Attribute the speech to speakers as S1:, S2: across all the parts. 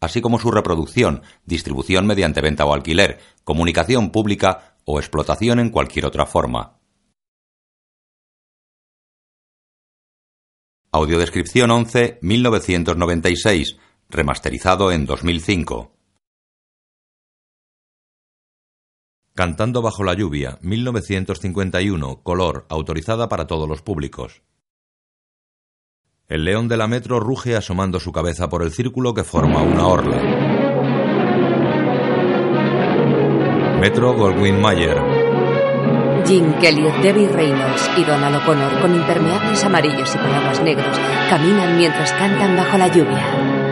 S1: así como su reproducción, distribución mediante venta o alquiler, comunicación pública o explotación en cualquier otra forma. Audiodescripción 11 1996, remasterizado en 2005. Cantando bajo la lluvia, 1951, color, autorizada para todos los públicos. El león de la metro ruge asomando su cabeza por el círculo que forma una orla. Metro Goldwyn Mayer.
S2: Jim Kelly, Debbie Reynolds y Donald O'Connor, con impermeables amarillos y paraguas negros, caminan mientras cantan bajo la lluvia.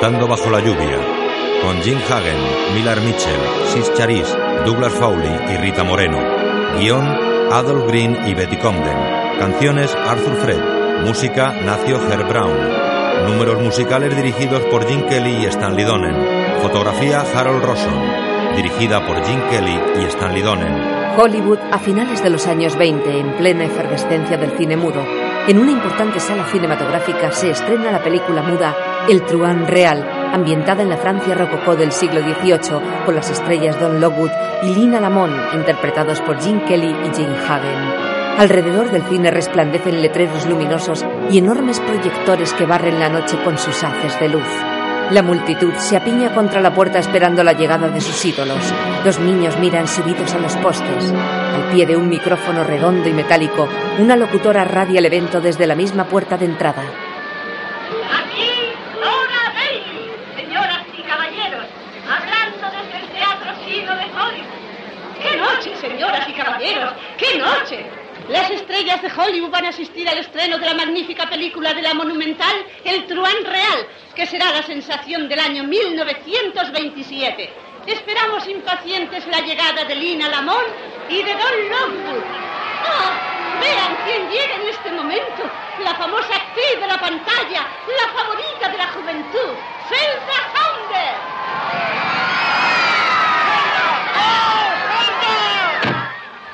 S1: Cantando bajo la lluvia. Con Jim Hagen, Millar Mitchell, Sis Charis, Douglas Fowley y Rita Moreno. Guión, Adolf Green y Betty Comden. Canciones, Arthur Fred. Música, Nacio Herb Brown. Números musicales dirigidos por Jim Kelly y Stanley Donen. Fotografía, Harold Rosson. Dirigida por Jim Kelly y Stanley Donen.
S2: Hollywood a finales de los años 20, en plena efervescencia del cine mudo. En una importante sala cinematográfica se estrena la película muda El Truán Real, ambientada en la Francia rococó del siglo XVIII, con las estrellas Don Lockwood y Lina Lamont, interpretados por Jim Kelly y Jane Hagen. Alrededor del cine resplandecen letreros luminosos y enormes proyectores que barren la noche con sus haces de luz. La multitud se apiña contra la puerta esperando la llegada de sus ídolos. Los niños miran subidos a los postes. Al pie de un micrófono redondo y metálico, una locutora radia el evento desde la misma puerta de entrada.
S3: Aquí, Dora Bailey, señoras y caballeros, hablando desde el Teatro Sino de Hollywood. ¡Qué noche, señoras y caballeros! ¡Qué noche! Las estrellas de Hollywood van a asistir al estreno de la magnífica película de la monumental El Truán Real, que será la sensación del año 1927. Esperamos impacientes la llegada de Lina Lamont y de Don Lockwood. ¡Oh! Vean quién llega en este momento. La famosa actriz de la pantalla, la favorita de la juventud, Zelda Hunter.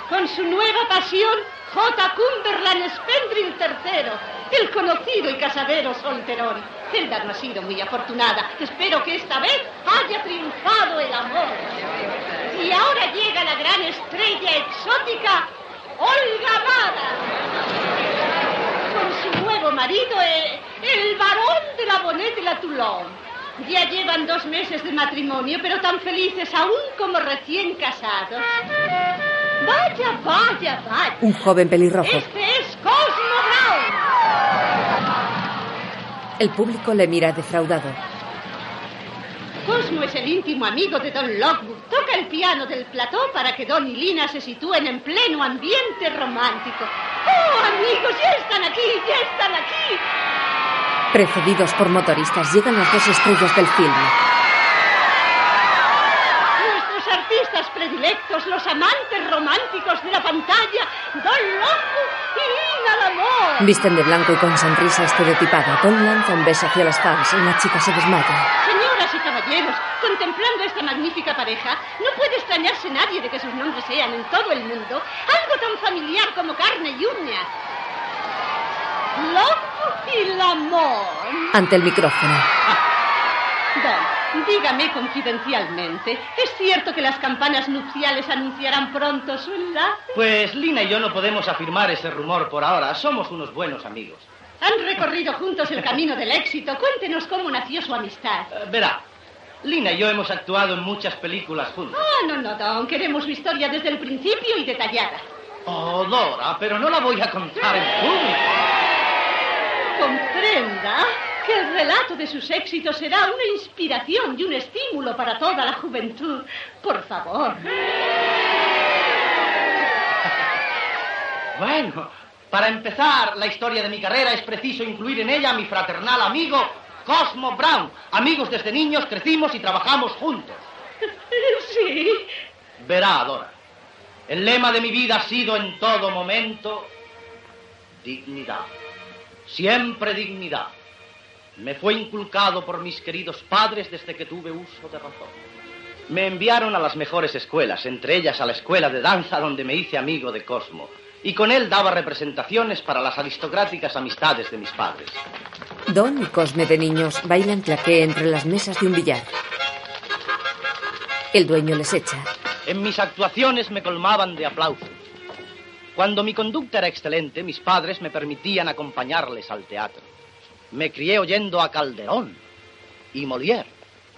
S3: Con su J. Cumberland Spendrill III, el conocido y casadero solterón. Zelda no ha sido muy afortunada. Espero que esta vez haya triunfado el amor. Y ahora llega la gran estrella exótica, Olga Mara. Con su nuevo marido, eh, el varón de la Bonnet de la Toulon. Ya llevan dos meses de matrimonio, pero tan felices aún como recién casados. Vaya, vaya, vaya.
S2: Un joven pelirrojo.
S3: Este es Cosmo Brown.
S2: El público le mira defraudado.
S3: Cosmo es el íntimo amigo de Don Lockwood. Toca el piano del plató para que Don y Lina se sitúen en pleno ambiente romántico. ¡Oh, amigos! ¡Ya están aquí! ¡Ya están aquí!
S2: Precedidos por motoristas llegan las dos estrellas del filme.
S3: Nuestros artistas predilectos, los amantes románticos de la pantalla, Don Lockwood y Lamont.
S2: Visten de blanco y con sonrisa estereotipada. Don lanza un beso hacia las fans y una chica se desmaya.
S3: Señoras y caballeros, contemplando esta magnífica pareja, no puede extrañarse nadie de que sus nombres sean en todo el mundo algo tan familiar como carne y uñas. Lockwood y Lamont.
S2: Ante el micrófono.
S3: Don, dígame confidencialmente, ¿es cierto que las campanas nupciales anunciarán pronto su enlace?
S4: Pues Lina y yo no podemos afirmar ese rumor por ahora. Somos unos buenos amigos.
S3: Han recorrido juntos el camino del éxito. Cuéntenos cómo nació su amistad.
S4: Eh, verá, Lina y yo hemos actuado en muchas películas juntos.
S3: Ah, no, no, Don. Queremos su historia desde el principio y detallada.
S4: Oh, Dora, pero no la voy a contar en público.
S3: Comprenda. Que el relato de sus éxitos será una inspiración y un estímulo para toda la juventud. Por favor.
S4: Bueno, para empezar la historia de mi carrera es preciso incluir en ella a mi fraternal amigo Cosmo Brown. Amigos desde niños, crecimos y trabajamos juntos.
S3: Sí.
S4: Verá, Dora, el lema de mi vida ha sido en todo momento dignidad. Siempre dignidad. Me fue inculcado por mis queridos padres desde que tuve uso de razón. Me enviaron a las mejores escuelas, entre ellas a la escuela de danza donde me hice amigo de Cosmo. Y con él daba representaciones para las aristocráticas amistades de mis padres.
S2: Don y Cosme de niños bailan claqué entre las mesas de un billar. El dueño les echa.
S4: En mis actuaciones me colmaban de aplausos. Cuando mi conducta era excelente, mis padres me permitían acompañarles al teatro. Me crié oyendo a Calderón y Molière,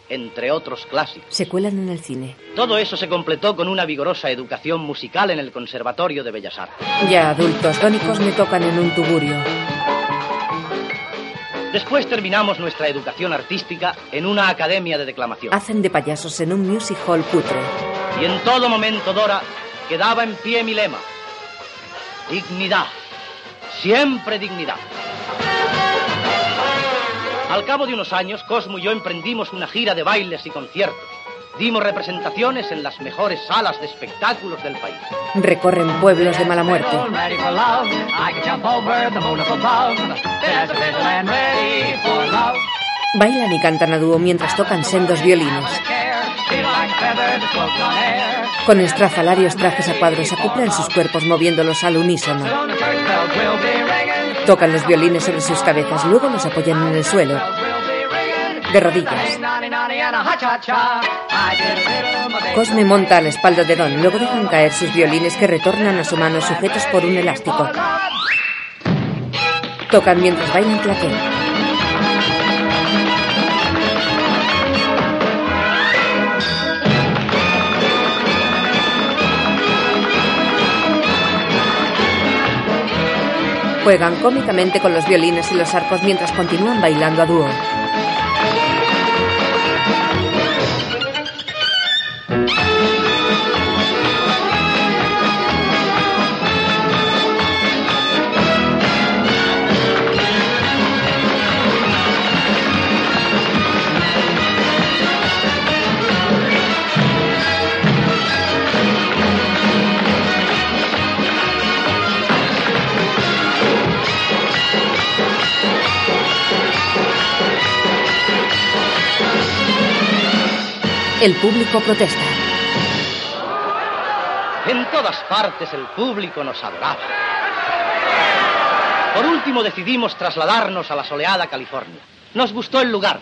S4: entre otros clásicos.
S2: Se cuelan en el cine.
S4: Todo eso se completó con una vigorosa educación musical en el Conservatorio de Bellas Artes.
S2: Ya adultos, Don y Cosme tocan en un tugurio.
S4: Después terminamos nuestra educación artística en una academia de declamación.
S2: Hacen de payasos en un music hall cutre.
S4: Y en todo momento, Dora, quedaba en pie mi lema. Dignidad. Siempre dignidad. Al cabo de unos años, Cosmo y yo emprendimos una gira de bailes y conciertos. Dimos representaciones en las mejores salas de espectáculos del país.
S2: Recorren pueblos de mala muerte. Bailan y cantan a dúo mientras tocan sendos violines. Con estrafalarios trajes a cuadros acoplan sus cuerpos moviéndolos al unísono. Tocan los violines sobre sus cabezas, luego los apoyan en el suelo, de rodillas. Cosme monta a la espalda de Don, luego dejan caer sus violines que retornan a su mano sujetos por un elástico. Tocan mientras bailan claqué. Juegan cómicamente con los violines y los arcos mientras continúan bailando a dúo. El público protesta.
S4: En todas partes el público nos adoraba. Por último decidimos trasladarnos a la soleada California. Nos gustó el lugar.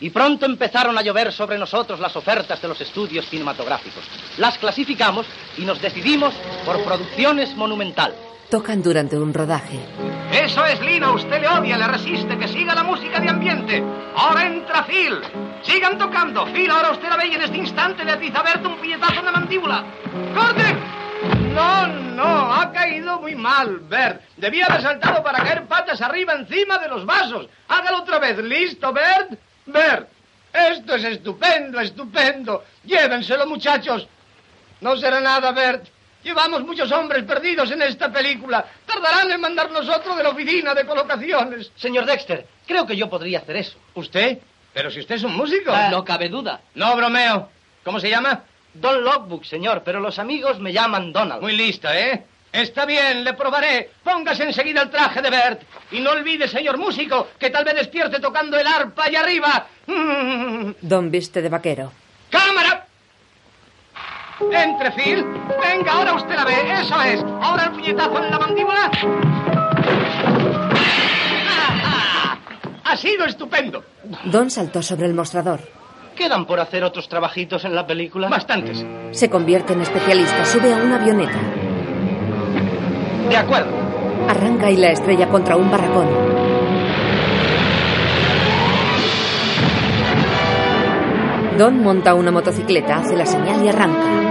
S4: Y pronto empezaron a llover sobre nosotros las ofertas de los estudios cinematográficos. Las clasificamos y nos decidimos por producciones monumental.
S2: Tocan durante un rodaje.
S5: Eso es, Lino. Usted le odia, le resiste. Que siga la música de ambiente. Ahora entra Phil. Sigan tocando. Phil, ahora usted la ve y en este instante le atiza a Bert un puñetazo en la mandíbula. ¡Corte! No, no, ha caído muy mal, Bert. Debía haber saltado para caer patas arriba encima de los vasos. Hágalo otra vez. ¿Listo, Bert? Bert, esto es estupendo, estupendo. Llévenselo, muchachos. No será nada, Bert. Llevamos muchos hombres perdidos en esta película. Tardarán en mandarnos otro de la oficina de colocaciones.
S4: Señor Dexter, creo que yo podría hacer eso.
S5: ¿Usted? Pero si usted es un músico.
S4: no cabe duda.
S5: No, bromeo. ¿Cómo se llama?
S4: Don Logbook, señor, pero los amigos me llaman Donald.
S5: Muy lista, ¿eh? Está bien, le probaré. Póngase enseguida el traje de Bert. Y no olvide, señor músico, que tal vez despierte tocando el arpa allá arriba.
S2: Don viste de vaquero.
S5: Entre, Phil. Venga, ahora usted la ve. Eso es. Ahora el puñetazo en la mandíbula. ¡Ah, ah! Ha sido estupendo.
S2: Don saltó sobre el mostrador.
S4: ¿Quedan por hacer otros trabajitos en la película?
S5: Bastantes.
S2: Se convierte en especialista, sube a una avioneta.
S4: De acuerdo.
S2: Arranca y la estrella contra un barracón. Don monta una motocicleta, hace la señal y arranca.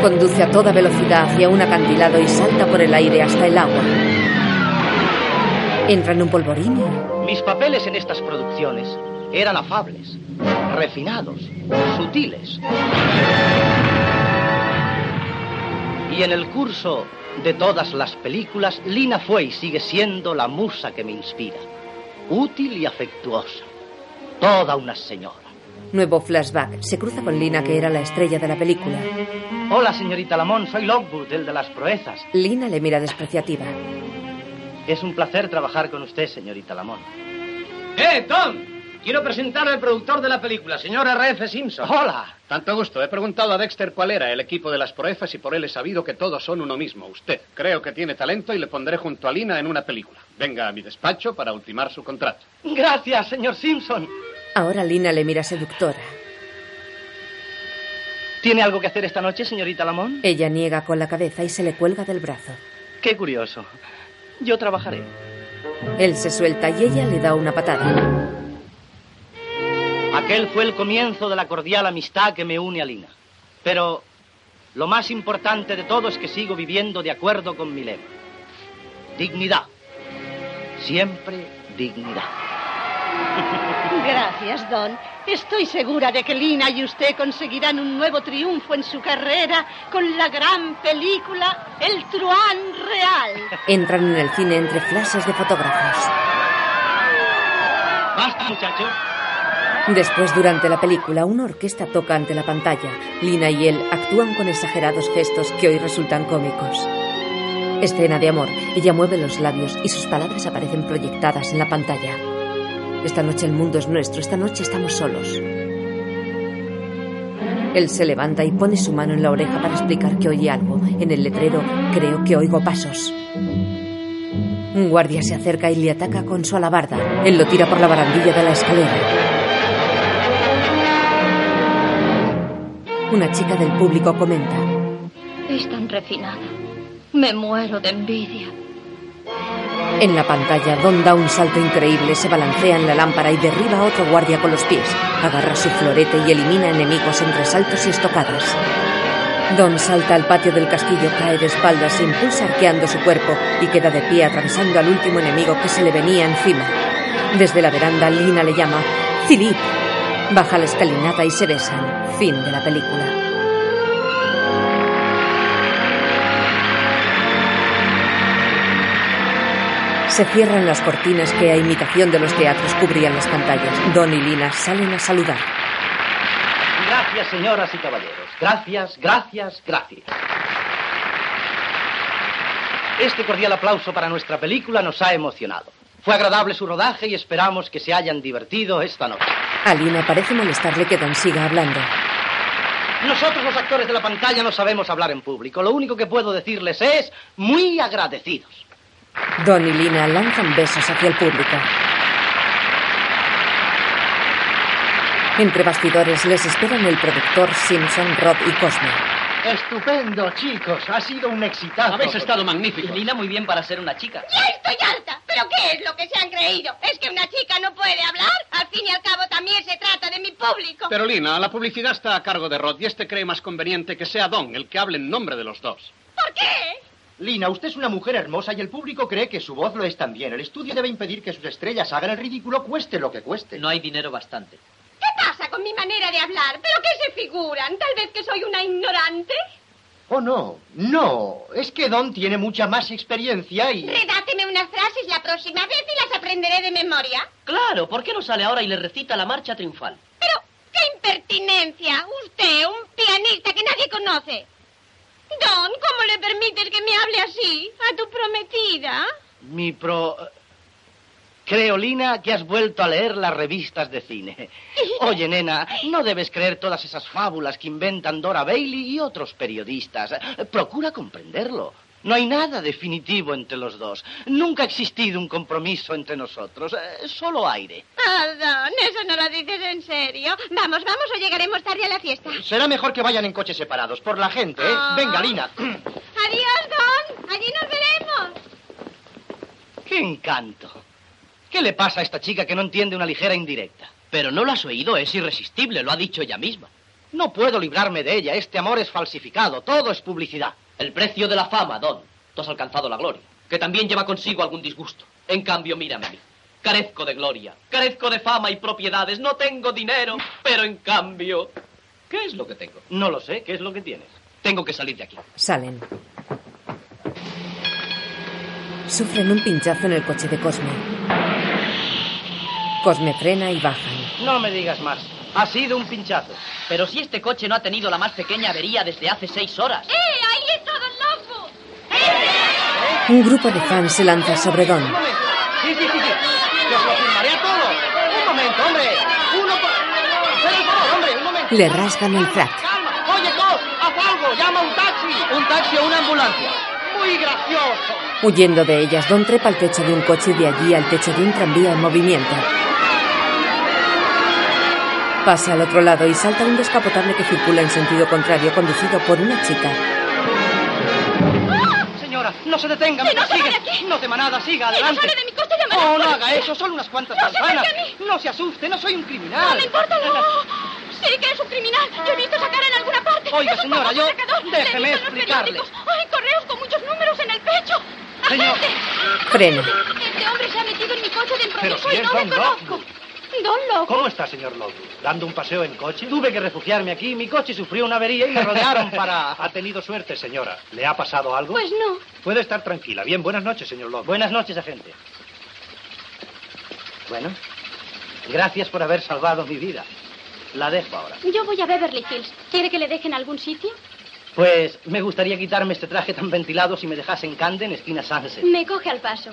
S2: Conduce a toda velocidad hacia un acantilado y salta por el aire hasta el agua. Entra en un polvorín.
S4: Mis papeles en estas producciones eran afables, refinados, sutiles. Y en el curso de todas las películas, Lina fue y sigue siendo la musa que me inspira. Útil y afectuosa. Toda una señora.
S2: Nuevo flashback. Se cruza con Lina, que era la estrella de la película.
S4: Hola, señorita Lamont, soy Lockwood, el de las proezas.
S2: Lina le mira despreciativa.
S4: Es un placer trabajar con usted, señorita Lamont.
S5: ¡Eh, Tom! Quiero presentar al productor de la película, señor R.F. Simpson.
S4: Hola.
S6: Tanto gusto. He preguntado a Dexter cuál era el equipo de las proezas y por él he sabido que todos son uno mismo. Usted. Creo que tiene talento y le pondré junto a Lina en una película. Venga a mi despacho para ultimar su contrato.
S4: Gracias, señor Simpson.
S2: Ahora Lina le mira seductora.
S4: ¿Tiene algo que hacer esta noche, señorita Lamont?
S2: Ella niega con la cabeza y se le cuelga del brazo.
S4: Qué curioso. Yo trabajaré.
S2: Él se suelta y ella le da una patada.
S4: Aquel fue el comienzo de la cordial amistad que me une a Lina. Pero lo más importante de todo es que sigo viviendo de acuerdo con mi lema. Dignidad. Siempre dignidad.
S3: Gracias, Don. Estoy segura de que Lina y usted conseguirán un nuevo triunfo en su carrera con la gran película El Truán Real.
S2: Entran en el cine entre flashes de fotógrafos.
S4: Basta, muchachos.
S2: Después, durante la película, una orquesta toca ante la pantalla. Lina y él actúan con exagerados gestos que hoy resultan cómicos. Escena de amor. Ella mueve los labios y sus palabras aparecen proyectadas en la pantalla. Esta noche el mundo es nuestro, esta noche estamos solos. Él se levanta y pone su mano en la oreja para explicar que oye algo. En el letrero, creo que oigo pasos. Un guardia se acerca y le ataca con su alabarda. Él lo tira por la barandilla de la escalera. Una chica del público comenta.
S7: Es tan refinada. Me muero de envidia.
S2: En la pantalla, Don da un salto increíble, se balancea en la lámpara y derriba a otro guardia con los pies. Agarra su florete y elimina enemigos entre saltos y estocadas. Don salta al patio del castillo, cae de espaldas, se impulsa arqueando su cuerpo y queda de pie atravesando al último enemigo que se le venía encima. Desde la veranda, Lina le llama Philip. Baja la escalinata y se besan. Fin de la película. Se cierran las cortinas que a imitación de los teatros cubrían las pantallas. Don y Lina salen a saludar.
S4: Gracias, señoras y caballeros. Gracias, gracias, gracias. Este cordial aplauso para nuestra película nos ha emocionado. Fue agradable su rodaje y esperamos que se hayan divertido esta noche.
S2: A Lina parece molestarle que Don siga hablando.
S4: Nosotros los actores de la pantalla no sabemos hablar en público. Lo único que puedo decirles es muy agradecidos.
S2: Don y Lina lanzan besos hacia el público. Entre bastidores les esperan el productor Simpson, Rob y Cosme.
S5: Estupendo, chicos. Ha sido un exitazo.
S6: Habéis estado magníficos.
S4: Lina muy bien para ser una chica.
S7: ¡Ya estoy alta! ¿Pero qué es lo que se han creído? ¿Es que una chica no puede hablar? Al fin y al cabo también se trata de mi público.
S6: Pero Lina, la publicidad está a cargo de Rod y este cree más conveniente que sea Don el que hable en nombre de los dos.
S7: ¿Por qué?
S5: Lina, usted es una mujer hermosa y el público cree que su voz lo es también. El estudio debe impedir que sus estrellas hagan el ridículo, cueste lo que cueste.
S4: hay dinero bastante.
S7: ¿Qué pasa con mi manera de hablar? ¿Pero qué se figuran? ¿Tal vez que soy una ignorante?
S5: Oh, no, no. Es que Don tiene mucha más experiencia y...
S7: Redáteme unas frases la próxima vez y las aprenderé de memoria.
S4: Claro, ¿por qué no sale ahora y le recita la marcha triunfal?
S7: Pero, ¡qué impertinencia! Usted, un pianista que nadie conoce. Don, ¿cómo le permites que me hable así? ¿A tu prometida?
S4: Mi pro... Creo, Lina, que has vuelto a leer las revistas de cine. Oye, nena, no debes creer todas esas fábulas que inventan Dora Bailey y otros periodistas. Procura comprenderlo. No hay nada definitivo entre los dos. Nunca ha existido un compromiso entre nosotros. Eh, Solo aire.
S7: Don, eso no lo dices en serio. Vamos, vamos o llegaremos tarde a la fiesta.
S5: Será mejor que vayan en coches separados, por la gente, ¿eh?
S7: Ah.
S5: Venga, Lina.
S7: Adiós, Don. Allí nos veremos.
S4: ¡Qué encanto! ¿Qué le pasa a esta chica que no entiende una ligera indirecta? Pero no lo has oído, es irresistible, lo ha dicho ella misma. No puedo librarme de ella, este amor es falsificado, todo es publicidad.
S8: El precio de la fama, Don. Tú has alcanzado la gloria, que también lleva consigo algún disgusto.
S4: En cambio, mírame mí. Carezco de gloria, carezco de fama y propiedades, no tengo dinero, pero en cambio... ¿Qué es lo que tengo? No lo sé, ¿qué es lo que tienes? Tengo que salir de aquí.
S2: Salen. Sufren un pinchazo en el coche de Cosme. Cosme frena y bajan.
S4: No me digas más. Ha sido un pinchazo. Pero si este coche no ha tenido la más pequeña avería desde hace seis horas.
S7: ¡Eh! ¡Ahí está Don Loco!
S2: Un grupo de fans se lanza sobre Don.
S4: Un momento. Sí, sí, sí, sí. Yo os lo firmaré a todo. Un momento, hombre. Uno por... Un favor, hombre, un momento.
S2: Le rasgan el frac.
S4: Calma. Oye, Cos, haz algo. Llama un taxi. Un taxi o una ambulancia. Muy gracioso.
S2: Huyendo de ellas, Don trepa al techo de un coche y de allí al techo de un tranvía en movimiento. Pasa al otro lado y salta un descapotable que circula en sentido contrario, conducido por una chica.
S4: Señora, no se detenga, me
S7: no se
S4: persigue.
S7: vaya aquí.
S4: No te manada, siga,
S7: no
S4: adelante.
S7: sale de mi coche, llamaré
S4: No,
S7: a la
S4: no
S7: policía.
S4: haga eso, solo unas cuantas
S7: No
S4: manzanas. No se asuste, no soy un criminal.
S7: ¡No me importa, no! Sí que es un criminal. Yo he visto esa cara en alguna parte.
S4: Oiga,
S7: es un
S4: señora, yo-
S7: he
S4: déjeme explicarle.
S7: ¡Hay correos con muchos números en el pecho!
S4: Señor.
S7: ¡Agente!
S2: Frena.
S7: Este hombre se ha metido en mi coche de
S5: Pero
S7: improviso
S5: si
S7: y
S5: es
S7: no
S5: Don
S7: le conozco. Don.
S5: ¿Cómo está, señor Lockwood? ¿Dando un paseo en coche?
S4: Tuve que refugiarme aquí. Mi coche sufrió una avería y me rodearon para...
S5: Ha tenido suerte, señora. ¿Le ha pasado algo?
S7: Pues no.
S5: Puede estar tranquila. Bien, buenas noches, señor Lockwood.
S4: Buenas noches, agente. Bueno, gracias por haber salvado mi vida. La dejo ahora.
S7: Yo voy a Beverly Hills. ¿Quiere que le dejen algún sitio?
S4: Pues me gustaría quitarme este traje tan ventilado si me dejase en Camden, esquina Sunset.
S7: Me coge al paso.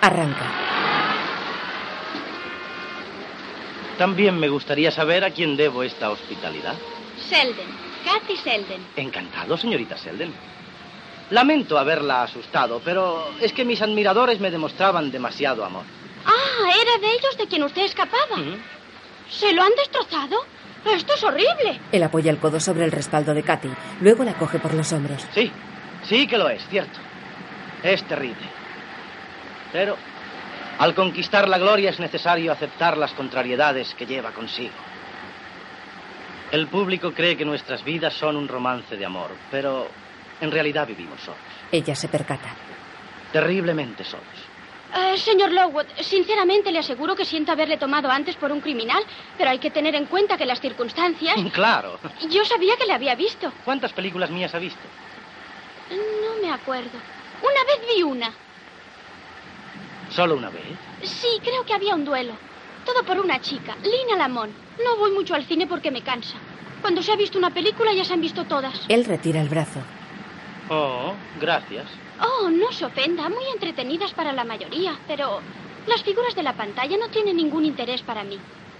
S2: Arranca.
S4: También me gustaría saber a quién debo esta hospitalidad.
S7: Selden. Kathy Selden.
S4: Encantado, señorita Selden. Lamento haberla asustado, pero es que mis admiradores me demostraban demasiado amor.
S7: Ah, era de ellos de quien usted escapaba. ¿Se lo han destrozado? Esto es horrible.
S2: Él apoya el codo sobre el respaldo de Katy. Luego la coge por los hombros.
S4: Sí, sí que lo es, cierto. Es terrible. Pero al conquistar la gloria es necesario aceptar las contrariedades que lleva consigo. El público cree que nuestras vidas son un romance de amor, pero en realidad vivimos solos,
S2: Ella se percata.
S4: terriblemente solos.
S7: Eh, señor Lowood, sinceramente le aseguro que siento haberle tomado antes por un criminal, pero hay que tener en cuenta que las circunstancias...
S4: Claro.
S7: Yo sabía que le había visto.
S4: ¿Cuántas películas mías ha visto?
S7: No me acuerdo. Una vez vi una.
S4: ¿Solo una vez?
S7: Sí, creo que había un duelo. Todo por una chica, Lina Lamont. No voy mucho al cine porque me cansa. Cuando se ha visto una película ya se han visto todas.
S2: Él retira el brazo.
S4: Oh, gracias.
S7: Oh, no se ofenda, muy entretenidas para la mayoría, pero las figuras de la pantalla no tienen ningún interés para mí.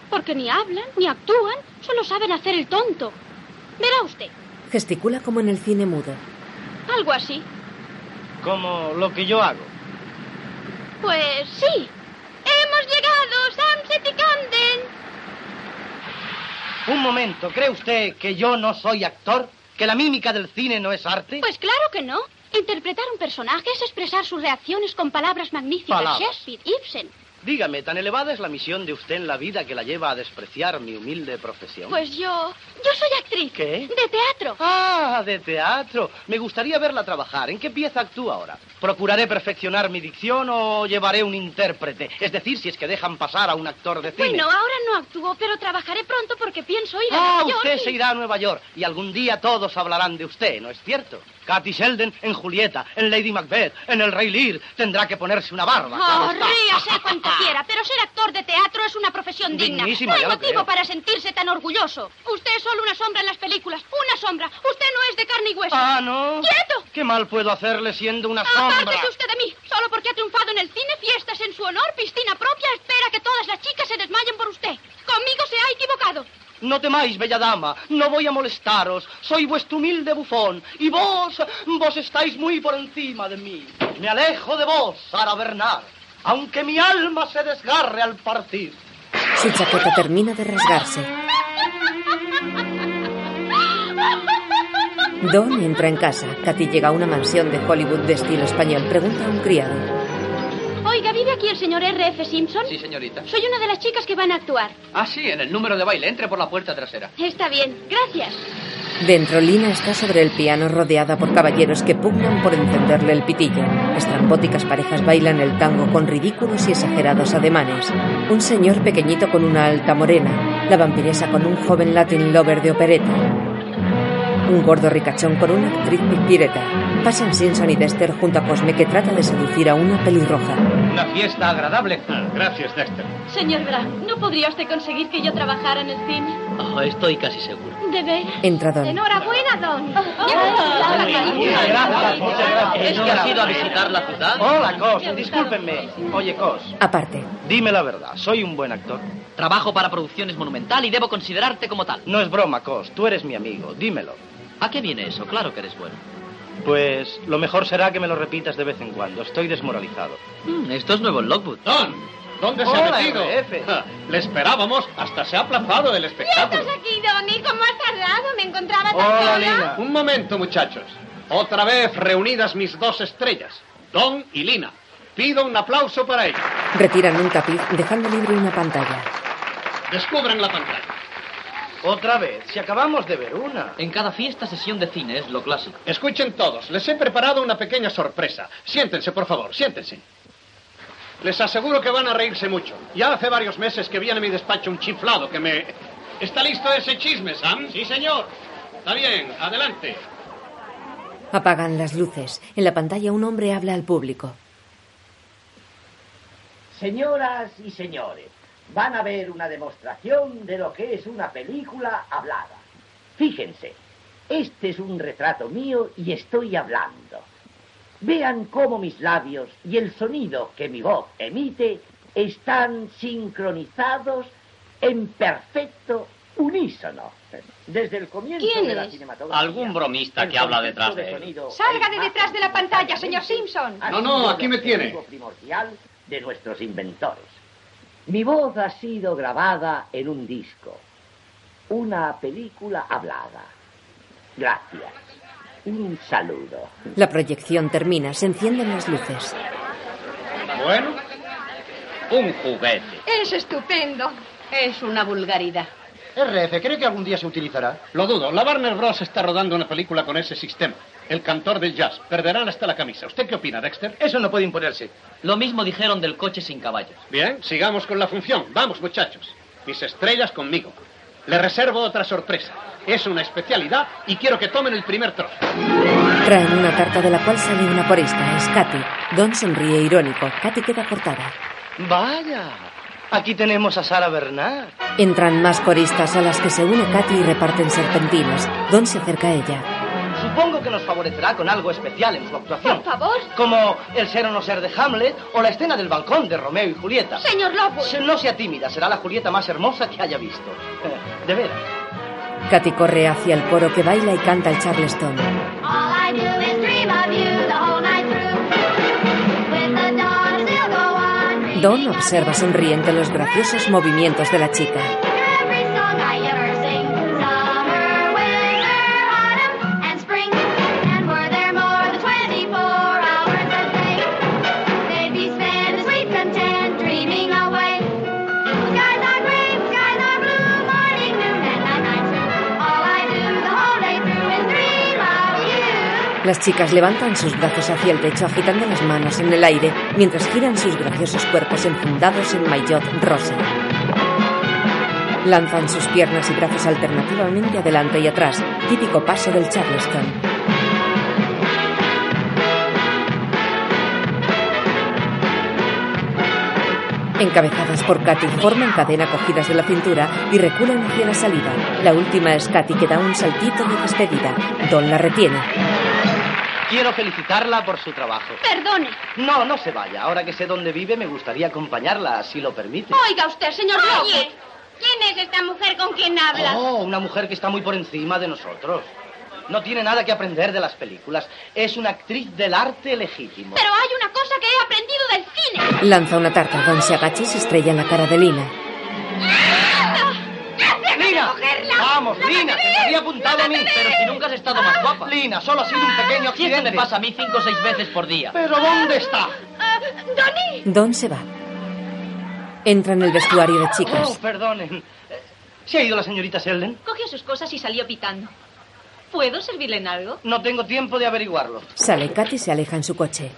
S7: Porque ni hablan, ni actúan, solo saben hacer el tonto. Verá usted,
S2: Gesticula como en el cine mudo.
S7: algo así.
S4: Como lo que yo hago.
S7: Pues sí. ¡Hemos llegado! ¡Sunset y Camden!
S4: Un momento, ¿cree usted que yo no soy actor? ¿Que la mímica del cine no es arte?
S7: Pues claro que no. Interpretar un personaje es expresar sus reacciones con palabras magníficas.
S4: Palabras.
S7: Shakespeare, Ibsen.
S4: Dígame, ¿tan elevada es la misión de usted en la vida que la lleva a despreciar mi humilde profesión?
S7: Pues yo... Yo soy actriz.
S4: ¿Qué?
S7: De teatro.
S4: Ah, de teatro. Me gustaría verla trabajar. ¿En qué pieza actúa ahora? ¿Procuraré perfeccionar mi dicción o llevaré un intérprete? Es decir, si es que dejan pasar a un actor de cine.
S7: Bueno, ahora no actúo, pero trabajaré pronto porque pienso ir a
S4: Ah,
S7: Nueva York
S4: usted
S7: y-
S4: se irá a Nueva York y algún día todos hablarán de usted, ¿no es cierto? Katy Sheldon en Julieta, en Lady Macbeth, en El Rey Lear, tendrá que ponerse una barba.
S7: Oh, ríase cuanto quiera, pero ser actor de teatro es una profesión digna.
S4: Dignísima,
S7: no hay motivo para sentirse tan orgulloso. Usted es solo una sombra en las películas, una sombra. Usted no es de carne y hueso.
S4: Ah, ¿no?
S7: ¡Quieto!
S4: ¿Qué mal puedo hacerle siendo una sombra?
S7: Apártese usted de mí. Solo porque ha triunfado en el cine, fiestas en su honor, piscina propia, espera que todas las chicas se desmayen por usted. Conmigo se ha equivocado.
S4: No temáis, bella dama, no voy a molestaros. Soy vuestro humilde bufón. Y vos, vos estáis muy por encima de mí. Me alejo de vos, Sara Bernard, aunque mi alma se desgarre al partir.
S2: Su chaqueta termina de rasgarse. Don entra en casa. Katy llega a una mansión de Hollywood de estilo español. Pregunta a un criado.
S7: Oiga, ¿vive aquí el señor R.F. Simpson?
S6: Sí, señorita.
S7: Soy una de las chicas que van a actuar.
S6: Ah, sí, en el número de baile. Entre por la puerta trasera.
S7: Está bien, gracias.
S2: Dentro, Lina está sobre el piano rodeada por caballeros que pugnan por encenderle el pitillo. Estrambóticas parejas bailan el tango con ridículos y exagerados ademanes. Un señor pequeñito con una alta morena, la vampiresa con un joven Latin lover de opereta. Un gordo ricachón con una actriz pispireta. Pasan Simpson y Dexter junto a Cosme que trata de seducir a una pelirroja.
S4: Una fiesta agradable.
S6: Ah, gracias, Dexter.
S7: Señor Brown, ¿no podría usted conseguir que yo trabajara en el cine?
S4: Oh, estoy casi seguro.
S7: ¿De veras?
S2: Entra Don.
S7: Enhorabuena, Don.
S4: Muchas gracias, muchas gracias. ¿Es que has ido a visitar la ciudad? Hola, Cos. Discúlpenme. Oye, Cos,
S2: Aparte.
S4: dime la verdad. ¿Soy un buen actor?
S8: Trabajo para Producciones Monumental y debo considerarte como tal.
S4: No es broma, Cos. Tú eres mi amigo. Dímelo.
S8: ¿A qué viene eso? Claro que eres bueno.
S4: Pues lo mejor será que me lo repitas de vez en cuando. Estoy desmoralizado.
S8: Mm, esto es nuevo en Lockwood.
S6: Don, ¿dónde se ha metido? Ja, Le esperábamos, hasta se ha aplazado el espectáculo.
S7: aquí, Donny? ¿Cómo has tardado? Me encontraba
S4: Hola, Lina.
S6: Un momento, muchachos. Otra vez reunidas mis dos estrellas, Don y Lina. Pido un aplauso para ellos.
S2: Retiran un tapiz dejando libre una pantalla.
S6: Descubran la pantalla.
S4: Otra vez. Si acabamos de ver una.
S8: En cada fiesta, sesión de cine es lo clásico.
S6: Escuchen todos, les he preparado una pequeña sorpresa. Siéntense, por favor, siéntense. Les aseguro que van a reírse mucho. Ya hace varios meses que viene a mi despacho un chiflado que me... ¿Está listo ese chisme, Sam? Sí, señor. Está bien, adelante.
S2: Apagan las luces. En la pantalla un hombre habla al público.
S9: Señoras y señores, van a ver una demostración de lo que es una película hablada. Fíjense, este es un retrato mío y estoy hablando. Vean cómo mis labios y el sonido que mi voz emite están sincronizados en perfecto unísono. Desde el comienzo
S7: ¿Quién
S9: de la
S7: es?
S9: cinematografía.
S8: Algún bromista que habla detrás de él.
S9: sonido
S7: Salga de detrás de la pantalla, señor Simpson.
S6: No, no, aquí me tiene.
S9: objetivo primordial de nuestros inventores. Mi voz ha sido grabada en un disco, una película hablada. Gracias. Un saludo.
S2: La proyección termina. Se encienden las luces.
S6: Bueno,
S8: Un juguete.
S7: Es estupendo. Es una vulgaridad.
S4: RF, ¿cree que algún día se utilizará?
S6: lo dudo. La Warner Bros. está rodando una película con ese sistema. El cantor del jazz. Perderán hasta la camisa. ¿Usted qué opina, Dexter?
S4: Eso no puede imponerse.
S8: Lo mismo dijeron del coche sin caballos.
S6: Bien, sigamos con la función. Vamos, muchachos. Mis estrellas conmigo. Le reservo otra sorpresa. Es una especialidad y quiero que tomen el primer trozo.
S2: Traen una tarta de la cual sale una porista. Es Katy. Don sonríe irónico. Katy queda cortada.
S4: Vaya. Aquí tenemos a Sara Bernard.
S2: Entran más coristas a las que se une Katy y reparten serpentinas. Don se acerca a ella.
S4: Supongo que nos favorecerá con algo especial en su actuación.
S7: Por favor.
S4: Como el ser o no ser de Hamlet o la escena del balcón de Romeo y Julieta.
S7: Señor.
S4: Se- No sea tímida, será la Julieta más hermosa que haya visto. Eh, De veras.
S2: Katy corre hacia el coro que baila y canta el Charleston. Don observa sonriente los graciosos movimientos de la chica. Las chicas levantan sus brazos hacia el techo agitando las manos en el aire mientras giran sus graciosos cuerpos enfundados en maillot rosa. Lanzan sus piernas y brazos alternativamente adelante y atrás, típico paso del Charleston. Encabezadas por Katy, forman cadena cogidas de la cintura y reculan hacia la salida. La última es Katy que da un saltito de despedida. Don la retiene.
S4: Quiero felicitarla por su trabajo.
S7: Perdone.
S4: No, no se vaya. Ahora que sé dónde vive, me gustaría acompañarla, si lo permite.
S7: Oiga usted, señor Lockwood. ¿quién es esta mujer con quien habla?
S4: Oh, una mujer que está muy por encima de nosotros. No tiene nada que aprender de las películas. Es una actriz del arte legítimo.
S7: Pero hay una cosa que he aprendido del cine.
S2: Lanza una tarta. Don se agacha y se estrella en la cara de Lina.
S4: ¡Lina! Vamos, Lina, me había apuntado a mí.
S8: Pero si nunca has estado más guapa.
S4: Lina, solo ha sido un pequeño
S8: ¿Quién se
S4: accidente.
S8: me pasa a mí cinco o seis veces por día?
S4: ¿Pero dónde está?
S7: Ah, Donny.
S2: Don se va. Entra en el vestuario de
S4: Oh,
S2: chicas.
S4: perdonen. Eh, ¿Se ha ido la señorita Selden?
S7: Cogió sus cosas y salió pitando.
S10: ¿Puedo servirle en algo?
S4: No tengo tiempo de averiguarlo.
S2: Sale Katy y se aleja en su coche.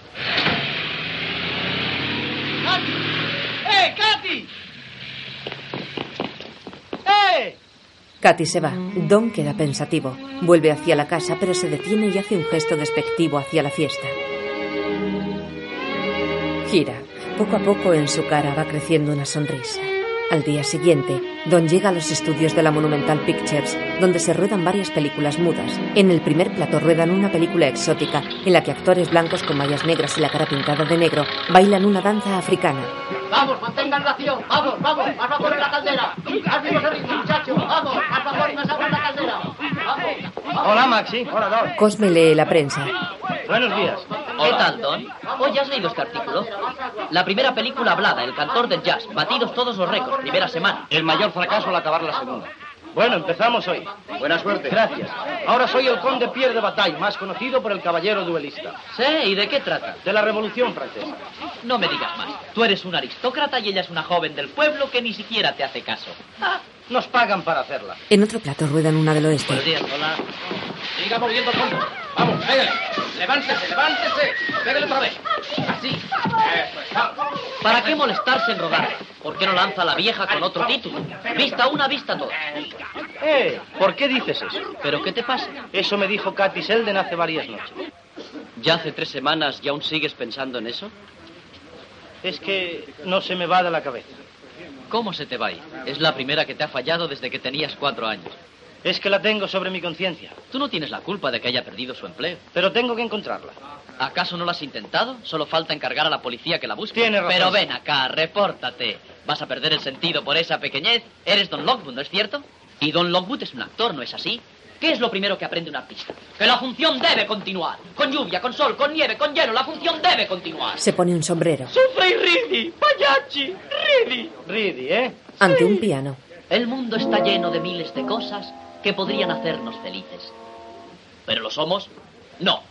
S4: ¡Katy! ¡Eh, Katy!
S2: Katy se va. Don queda pensativo. Vuelve hacia la casa, pero se detiene y hace un gesto despectivo hacia la fiesta. Gira. Poco a poco en su cara va creciendo una sonrisa. Al día siguiente, Don llega a los estudios de la Monumental Pictures, donde se ruedan varias películas mudas. En el primer plato ruedan una película exótica, en la que actores blancos con mallas negras y la cara pintada de negro bailan una danza africana.
S9: Vamos, mantengan ración. Vamos, vamos, más vapor en la caldera. Haz ese ritmo, muchacho. Vamos, más vapor y más agua en la caldera. Vamos.
S4: Hola, Maxi. Hola, Don.
S2: Cosme lee la prensa.
S4: Buenos días.
S8: ¿Qué tal, Don? Hoy has leído este artículo. La primera película hablada, El cantor del jazz. Batidos todos los récords, primera semana.
S4: El mayor fracaso al acabar la segunda. Bueno, empezamos hoy. Buena suerte. Gracias. Ahora soy el conde Pierre de Bataille, más conocido por el caballero duelista.
S8: Sí, ¿y de qué trata?
S4: De la Revolución Francesa.
S8: No me digas más. Tú eres un aristócrata y ella es una joven del pueblo que ni siquiera te hace caso.
S4: Nos pagan para hacerla.
S2: En otro plato ruedan una del oeste.
S8: Buenos días, hola.
S5: Siga moviendo el fondo. Vamos, pégale. Levántese, levántese. Pégale otra vez. Así. Eso es. vamos.
S8: ¿Para qué molestarse en rodar? ¿Por qué no lanza a la vieja con otro título? Vista una, vista todas.
S4: Eh, ¿por qué dices eso?
S8: ¿Pero qué te pasa?
S4: Eso me dijo Katy Selden hace varias noches.
S8: ¿Ya hace tres semanas y aún sigues pensando en eso?
S4: Es que no se me va de la cabeza.
S8: ¿Cómo se te va a ir? Es la primera que te ha fallado desde que tenías cuatro años.
S4: Es que la tengo sobre mi conciencia.
S8: Tú no tienes la culpa de que haya perdido su empleo.
S4: Pero tengo que encontrarla.
S8: ¿Acaso no lo has intentado? Solo falta encargar a la policía que la busque.
S4: Tiene razón.
S8: Pero ven acá, repórtate. ¿Vas a perder el sentido por esa pequeñez? Eres Don Lockwood, ¿no es cierto? Y Don Lockwood es un actor, ¿no es así? ¿Qué es lo primero que aprende un artista? Que la función debe continuar. Con lluvia, con sol, con nieve, con hielo, la función debe continuar.
S2: Se pone un sombrero.
S8: ¡Sufre y ridi! ¡Payachi! ¡Ridi!
S4: Ridi, ¿eh?
S2: Ante un piano.
S8: El mundo está lleno de miles de cosas que podrían hacernos felices. ¿Pero lo somos? No.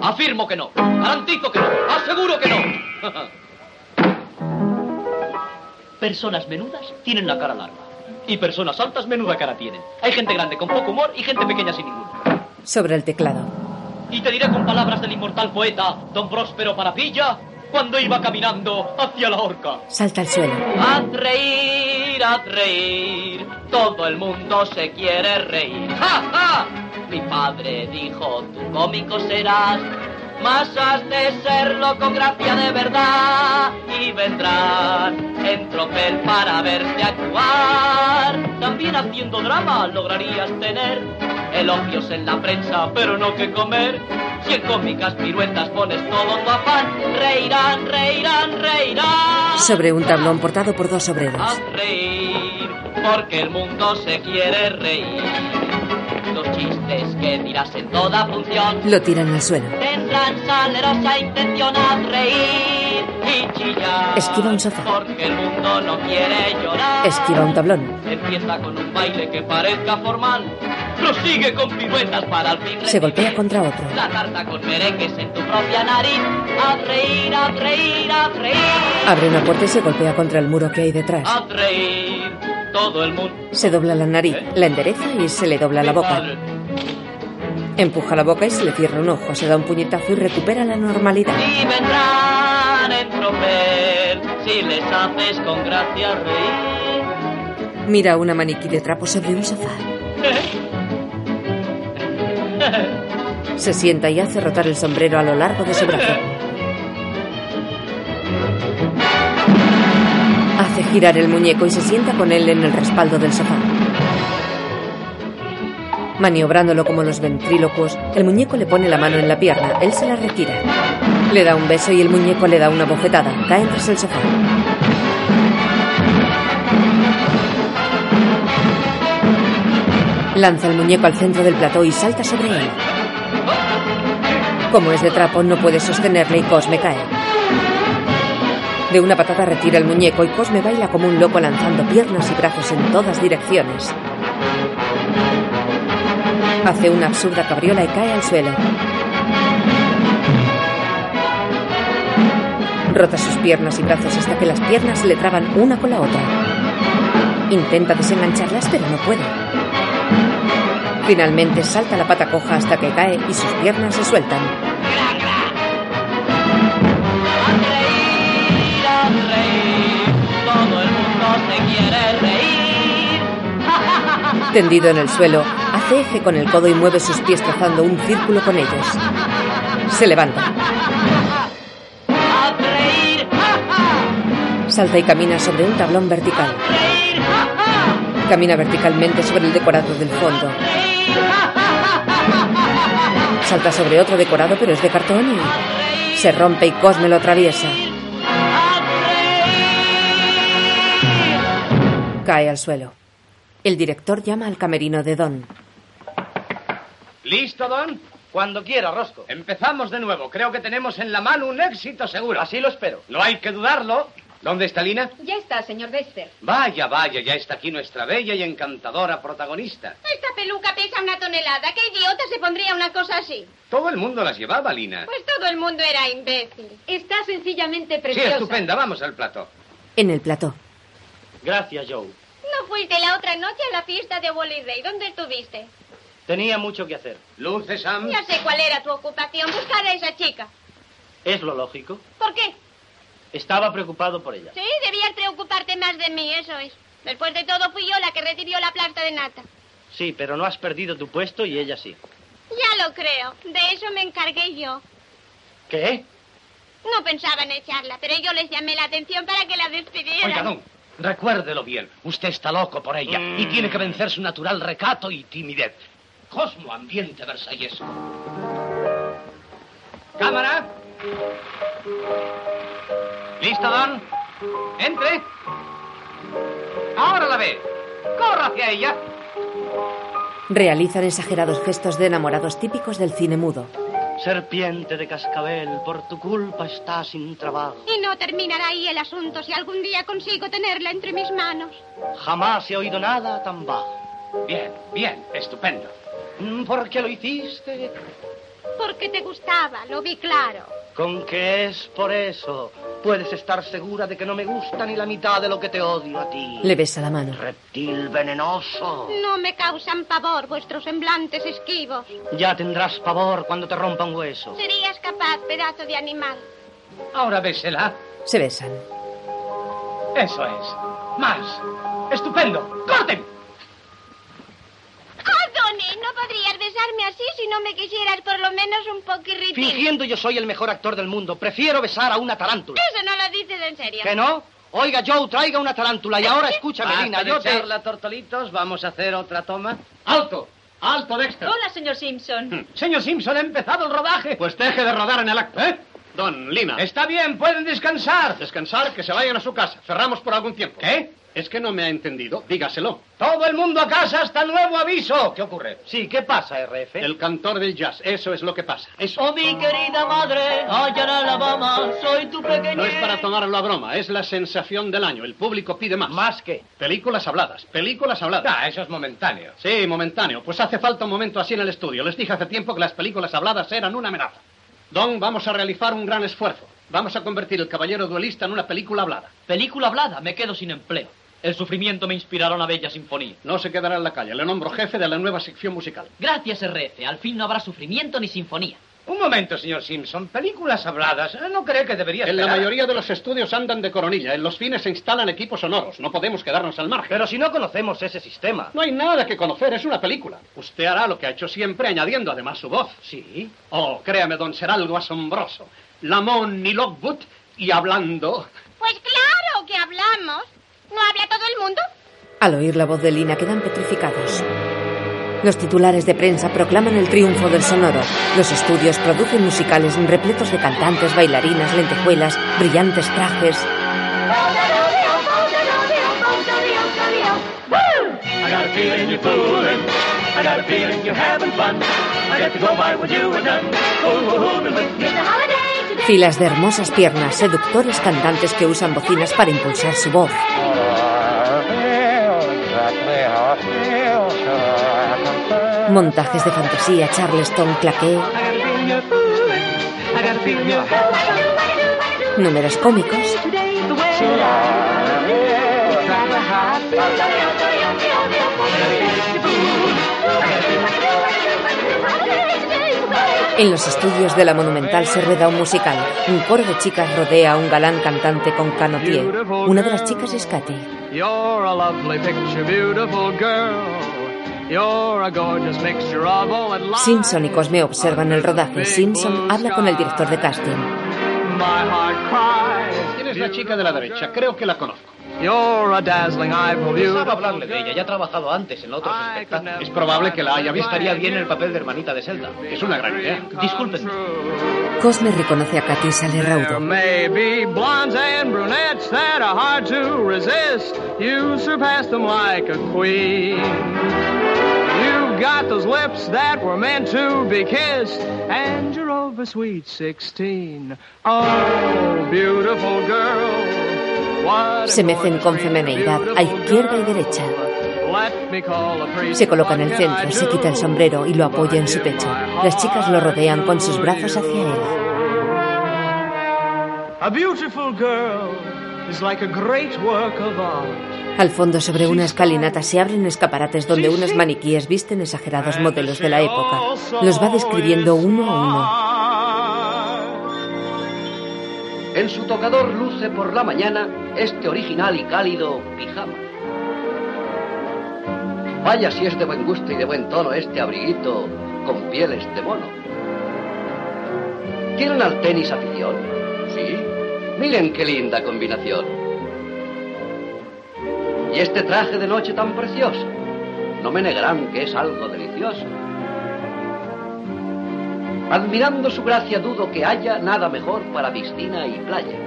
S8: Afirmo que no. Garantizo que no. Aseguro que no. Personas menudas tienen la cara larga. Y personas altas menuda cara tienen. Hay gente grande con poco humor y gente pequeña sin ninguno.
S2: Sobre el teclado.
S8: Y te diré con palabras del inmortal poeta Don Próspero Parapilla cuando iba caminando hacia la horca.
S2: Salta al suelo.
S8: Haz reír, haz reír, todo el mundo se quiere reír. ¡Ja, ja! Mi padre dijo, tú cómico serás, mas has de serlo con gracia de verdad. Y vendrán en tropel para verte actuar. También haciendo drama lograrías tener elogios en la prensa, pero no que comer. Si en cómicas piruetas pones todo tu afán, reirán, reirán, reirán.
S2: Sobre un tablón portado por dos obreros.
S8: Haz reír, porque el mundo se quiere reír. Los chistes que dirás en toda función
S2: Lo tiran al suelo.
S8: Tendrán salerosa intención haz reír y chillar.
S2: Esquiva un sofá.
S8: Porque el mundo no quiere llorar.
S2: Esquiva un tablón.
S8: Empieza con un baile que parezca formal. Prosigue con piruetas para al fin
S2: Se golpea contra otro.
S8: la tarta con merengues en tu propia nariz. Haz reír, haz reír, haz reír.
S2: Abre una puerta y se golpea contra el muro que hay detrás.
S8: Haz reír. Todo el mundo.
S2: Se dobla la nariz, la endereza y se le dobla la boca. Empuja la boca y se le cierra un ojo, se da un puñetazo y recupera la normalidad.
S8: Y vendrán en tropel si les haces con gracia reír.
S2: Mira una maniquí de trapo sobre un sofá. Se sienta y hace rotar el sombrero a lo largo de su brazo. Hace girar el muñeco y se sienta con él en el respaldo del sofá. Maniobrándolo como los ventrílocuos, el muñeco le pone la mano en la pierna, él se la retira. Le da un beso y el muñeco le da una bofetada, cae tras el sofá. Lanza el muñeco al centro del plató y salta sobre él. Como es de trapo, no puede sostenerle y Cosme cae. De una patada retira el muñeco y Cosme baila como un loco lanzando piernas y brazos en todas direcciones. Hace una absurda cabriola y cae al suelo. Rota sus piernas y brazos hasta que las piernas se le traban una con la otra. Intenta desengancharlas, pero no puede. Finalmente salta la pata coja hasta que cae y sus piernas se sueltan. Tendido en el suelo, hace eje con el codo y mueve sus pies trazando un círculo con ellos. Se levanta. Salta y camina sobre un tablón vertical. Camina verticalmente sobre el decorado del fondo. Salta sobre otro decorado, pero es de cartón y se rompe y Cosme lo atraviesa. Cae al suelo. El director llama al camerino de Don.
S5: ¿Listo, Don?
S4: Cuando quiera, Rosco.
S5: Empezamos de nuevo. Creo que tenemos en la mano un éxito seguro.
S4: Así lo espero.
S5: No hay que dudarlo. ¿Dónde está Lina?
S11: Ya está, señor Dexter.
S5: Vaya, vaya, ya está aquí nuestra bella y encantadora protagonista.
S10: Esta peluca pesa una tonelada. ¿Qué idiota se pondría una cosa así?
S5: Todo el mundo las llevaba, Lina.
S10: Pues todo el mundo era imbécil.
S11: Está sencillamente
S5: Sí,
S11: preciosa.
S5: estupenda. Vamos al plato.
S2: En el plató.
S4: Gracias, Joe.
S10: ¿No fuiste la otra noche a la fiesta de Wally Ray? ¿Dónde estuviste?
S4: Tenía mucho que hacer.
S5: Luces, Sam.
S10: Ya sé cuál era tu ocupación. Buscar a esa chica.
S4: Es lo lógico.
S10: ¿Por qué?
S4: Estaba preocupado por ella.
S10: Sí, debías preocuparte más de mí, eso es. Después de todo fui yo la que recibió la plasta de nata.
S4: Sí, pero no has perdido tu puesto y ella sí.
S10: Ya lo creo. De eso me encargué yo.
S4: ¿Qué?
S10: No pensaba en echarla, pero yo les llamé la atención para que la despidieran.
S5: Oiga, Don, recuérdelo bien. Usted está loco por ella y tiene que vencer su natural recato y timidez. Cosmo ambiente versallesco. Cámara. ¿Listo, Don? Entre. Ahora la ve. Corra hacia ella.
S2: Realizan exagerados gestos de enamorados típicos del cine mudo.
S4: Serpiente de cascabel, por tu culpa está sin trabajo.
S10: Y no terminará ahí el asunto si algún día consigo tenerla entre mis manos.
S4: Jamás he oído nada tan bajo.
S5: Bien, bien, estupendo.
S4: Mm, ¿Por qué lo hiciste?
S10: Porque te gustaba, lo vi claro.
S4: ¿Con qué es por eso? Puedes estar segura de que no me gusta ni la mitad de lo que te odio a ti.
S2: Le besa la mano.
S4: Reptil venenoso.
S10: No me causan pavor vuestros semblantes esquivos.
S4: Ya tendrás pavor cuando te rompa un hueso.
S10: Serías capaz, pedazo de animal.
S5: Ahora bésela.
S2: Se besan.
S5: Eso es. Más. Estupendo. ¡Corten!
S10: No podrías besarme así si no me quisieras por lo menos un poquirritín.
S4: Fingiendo yo soy el mejor actor del mundo, prefiero besar a una tarántula.
S10: Eso no lo dices en serio.
S4: ¿Que no? Oiga, Joe, traiga una tarántula y ahora escúchame,
S5: Basta
S4: Lina,
S5: de
S4: yo te...
S5: charla, tortolitos. Vamos a hacer otra toma. ¡Alto! ¡Alto, Dexter!
S11: Hola, señor Simpson.
S5: Señor Simpson, ha empezado el rodaje.
S6: Pues deje de rodar en el acto, ¿eh? Don Lina.
S5: Está bien, pueden descansar.
S6: Descansar, que se vayan a su casa. Cerramos por algún tiempo.
S5: ¿Qué?
S6: Es que no me ha entendido. Dígaselo.
S5: Todo el mundo a casa hasta nuevo aviso. ¿Qué ocurre?
S4: Sí, ¿qué pasa, RF?
S6: El cantor del jazz. Eso es lo que pasa. Eso.
S8: Oh, mi querida madre, allá en Alabama, soy tu pequeño.
S6: No es para tomarlo a broma, es la sensación del año. El público pide más.
S4: ¿Más qué?
S6: Películas habladas, películas habladas.
S5: Ah, eso es momentáneo.
S6: Sí, momentáneo. Pues hace falta un momento así en el estudio. Les dije hace tiempo que las películas habladas eran una amenaza. Don, vamos a realizar un gran esfuerzo. Vamos a convertir El Caballero Duelista en una película hablada.
S8: Película hablada, me quedo sin empleo. El sufrimiento me inspirará una bella sinfonía.
S6: No se quedará en la calle. Le nombro jefe de la nueva sección musical.
S8: Gracias, RF. Al fin no habrá sufrimiento ni sinfonía.
S5: Un momento, señor Simpson. Películas habladas. ¿No cree que debería
S6: En la mayoría de los estudios andan de coronilla. En los fines se instalan equipos sonoros. No podemos quedarnos al margen.
S4: Pero si no conocemos ese sistema.
S6: No hay nada que conocer, es una película. Usted hará lo que ha hecho siempre, añadiendo además su voz.
S4: Sí.
S6: Oh, créame, don, será algo asombroso. Lamont y Lockwood y hablando.
S10: Pues claro que hablamos. ¿No habla todo el mundo?
S2: Al oír la voz de Lina quedan petrificados. Los titulares de prensa proclaman el triunfo del sonoro. Los estudios producen musicales repletos de cantantes, bailarinas, lentejuelas, brillantes trajes.
S12: Were done. Oh,
S2: Filas de hermosas piernas, seductores cantantes que usan bocinas para impulsar su voz. Montajes de fantasía, charleston, claqué. Números cómicos. En los estudios de la Monumental se rueda un musical. Un coro de chicas rodea a un galán cantante con canotier. Una de las chicas es Katy.
S13: You're a lovely picture, beautiful girl. You're a gorgeous mixture of all that lies.
S2: Simpson y Cosme observan el rodaje. Simpson habla con el director de casting.
S6: ¿Quién es la chica de la derecha? Creo que la conozco.
S13: You're a dazzling eyebrow
S4: Pensaba
S13: beautiful.
S4: hablarle de ella, ya ha trabajado antes en otros espectáculos.
S6: Es probable que la haya visto.
S4: Estaría bien el papel de hermanita de Zelda.
S6: Es una gran idea.
S4: Disculpen.
S2: Cosme reconoce a Katy y sale
S13: There
S2: raudo.
S13: may be blondes and brunettes that are hard to resist. You surpass them like a queen. You've got those lips that were meant to be kissed, and you're over sweet 16. Oh, beautiful girl.
S2: Se mecen con femeneidad a izquierda y derecha. Se coloca en el centro, se quita el sombrero y lo apoya en su pecho. Las chicas lo rodean con sus brazos hacia él.
S13: A beautiful girl is like a great work of art.
S2: Al fondo, sobre una escalinata, se abren escaparates donde unos maniquíes visten exagerados modelos de la época. Los va describiendo uno a uno.
S4: En su tocador luce por la mañana este original y cálido pijama. Vaya si es de buen gusto y de buen tono este abriguito con pieles de mono. ¿Tienen al tenis afición? Sí. Miren qué linda combinación. Y este traje de noche tan precioso. No me negarán que es algo delicioso. Admirando su gracia dudo que haya nada mejor para piscina y playa.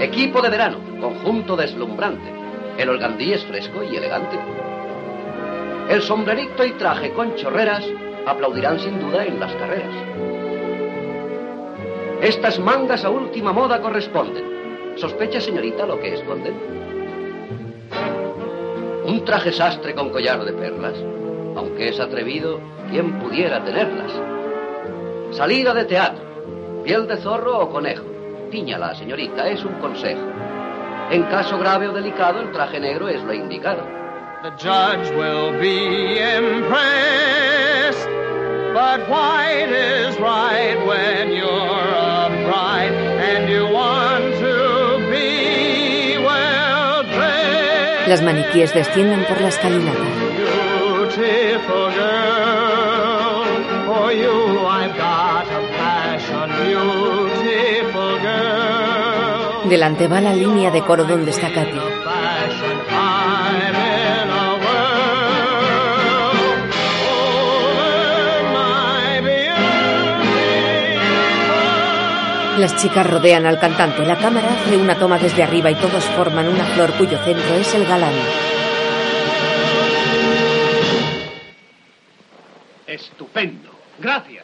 S4: Equipo de verano, conjunto deslumbrante. El organdí es fresco y elegante. El sombrerito y traje con chorreras aplaudirán sin duda en las carreras. Estas mangas a última moda corresponden. ¿Sospecha, señorita, lo que esconden? Un traje sastre con collar de perlas. Aunque es atrevido, ¿quién pudiera tenerlas? Salida de teatro. Piel de zorro o conejo. Tíñala, señorita, es un consejo. En caso grave o delicado, el traje negro es lo indicado.
S13: The judge will be impressed. But white is right when you're a bride and you want to be well dressed.
S2: Las maniquíes descienden por la escalinata. Delante va la línea de coro donde está Katy. Las chicas rodean al cantante. La cámara hace una toma desde arriba y todos forman una flor cuyo centro es el galán.
S6: Estupendo. Gracias.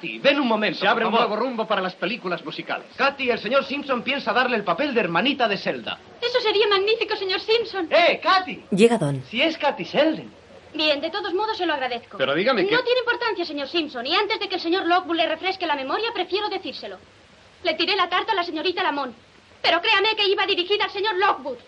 S4: Katy, ven un momento.
S6: Se abre un nuevo rumbo para las películas musicales.
S4: Katy, el señor Simpson piensa darle el papel de hermanita de Zelda.
S7: Eso sería magnífico, señor Simpson.
S4: ¡Eh, Katy!
S2: Llega Don.
S4: Si es Katy Selden.
S7: Bien, de todos modos se lo agradezco.
S6: Pero dígame que...
S7: No tiene importancia, señor Simpson, y antes de que el señor Lockwood le refresque la memoria, prefiero decírselo. Le tiré la tarta a la señorita Lamont, pero créame que iba dirigida al señor Lockwood.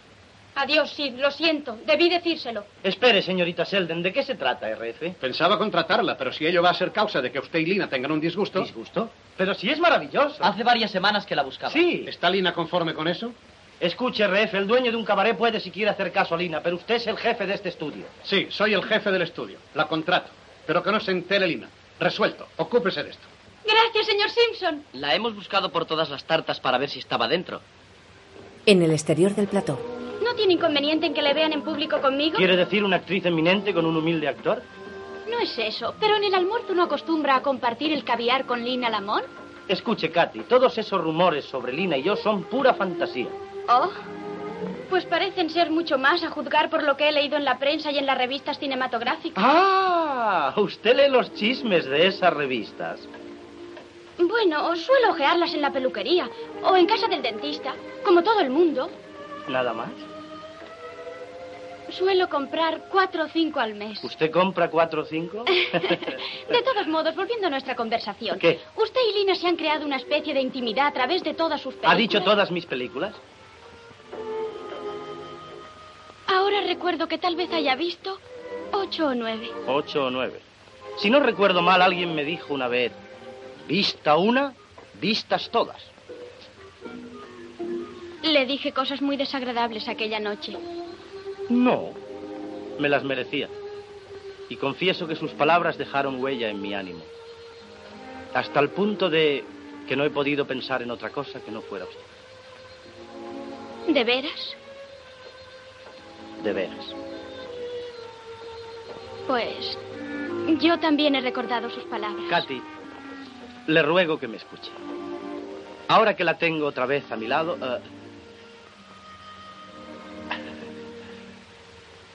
S7: Adiós, Sid, lo siento, debí decírselo.
S4: Espere, señorita Selden, ¿de qué se trata, RF?
S6: Pensaba contratarla, pero si ello va a ser causa de que usted y Lina tengan un disgusto...
S4: ¿Disgusto? Pero si es maravilloso.
S8: Hace varias semanas que la buscaba.
S4: Sí.
S6: ¿Está Lina conforme con eso?
S4: Escuche, RF, el dueño de un cabaret puede si quiere hacer caso a Lina, pero usted es el jefe de este estudio.
S6: Sí, soy el jefe del estudio. La contrato. Pero que no se entere Lina. Resuelto. Ocúpese de esto.
S7: Gracias, señor Simpson.
S8: La hemos buscado por todas las tartas para ver si estaba dentro.
S2: En el exterior del plató.
S7: ¿No tiene inconveniente en que le vean en público conmigo?
S4: ¿Quiere decir una actriz eminente con un humilde actor?
S7: No es eso, pero en el almuerzo no acostumbra a compartir el caviar con Lina Lamont.
S4: Escuche, Katy, todos esos rumores sobre Lina y yo son pura fantasía.
S7: Oh, pues parecen ser mucho más a juzgar por lo que he leído en la prensa y en las revistas cinematográficas.
S4: ¡Ah! Usted lee los chismes de esas revistas.
S7: Bueno, suelo ojearlas en la peluquería o en casa del dentista, como todo el mundo.
S4: ¿Nada más?
S7: Suelo comprar cuatro o cinco al mes.
S4: ¿Usted compra cuatro o cinco?
S7: De todos modos, volviendo a nuestra conversación.
S4: ¿Qué?
S7: Usted y Lina se han creado una especie de intimidad a través de todas sus películas.
S4: ¿Ha dicho todas mis películas?
S7: Ahora recuerdo que tal vez haya visto ocho o nueve.
S4: Ocho o nueve. Si no recuerdo mal, alguien me dijo una vez, vista una, vistas todas.
S7: Le dije cosas muy desagradables aquella noche.
S4: No, me las merecía. Y confieso que sus palabras dejaron huella en mi ánimo. Hasta el punto de que no he podido pensar en otra cosa que no fuera usted.
S7: ¿De veras?
S4: De veras.
S7: Pues yo también he recordado sus palabras.
S4: Katy, le ruego que me escuche. Ahora que la tengo otra vez a mi lado, eh,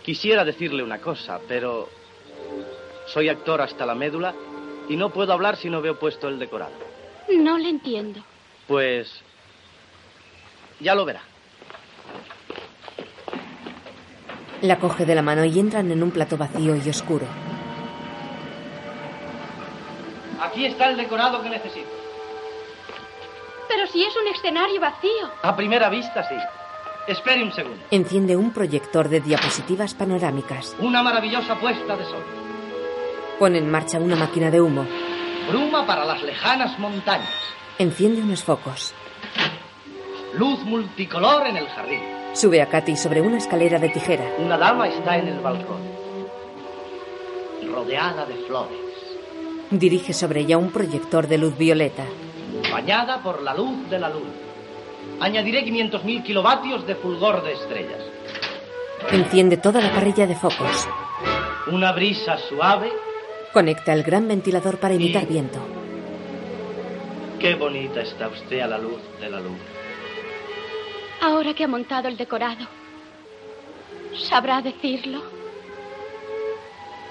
S4: quisiera decirle una cosa, pero soy actor hasta la médula y no puedo hablar si no veo puesto el decorado.
S7: No le entiendo.
S4: Pues ya lo verá.
S2: La coge de la mano y entran en un plato vacío y oscuro.
S4: Aquí está el decorado que necesito.
S7: Pero si es un escenario vacío.
S4: A primera vista, sí. Espere un segundo.
S2: Enciende un proyector de diapositivas panorámicas.
S4: Una maravillosa puesta de sol.
S2: Pone en marcha una máquina de humo.
S4: Bruma para las lejanas montañas.
S2: Enciende unos focos.
S4: Luz multicolor en el jardín.
S2: Sube a Katy sobre una escalera de tijera.
S4: Una dama está en el balcón. Rodeada de flores.
S2: Dirige sobre ella un proyector de luz violeta.
S4: Bañada por la luz de la luna. Añadiré 500.000 kilovatios de fulgor de estrellas.
S2: Enciende toda la parrilla de focos.
S4: Una brisa suave.
S2: Conecta el gran ventilador para imitar viento.
S4: Qué bonita está usted a la luz de la luna.
S7: Ahora que ha montado el decorado, ¿sabrá decirlo?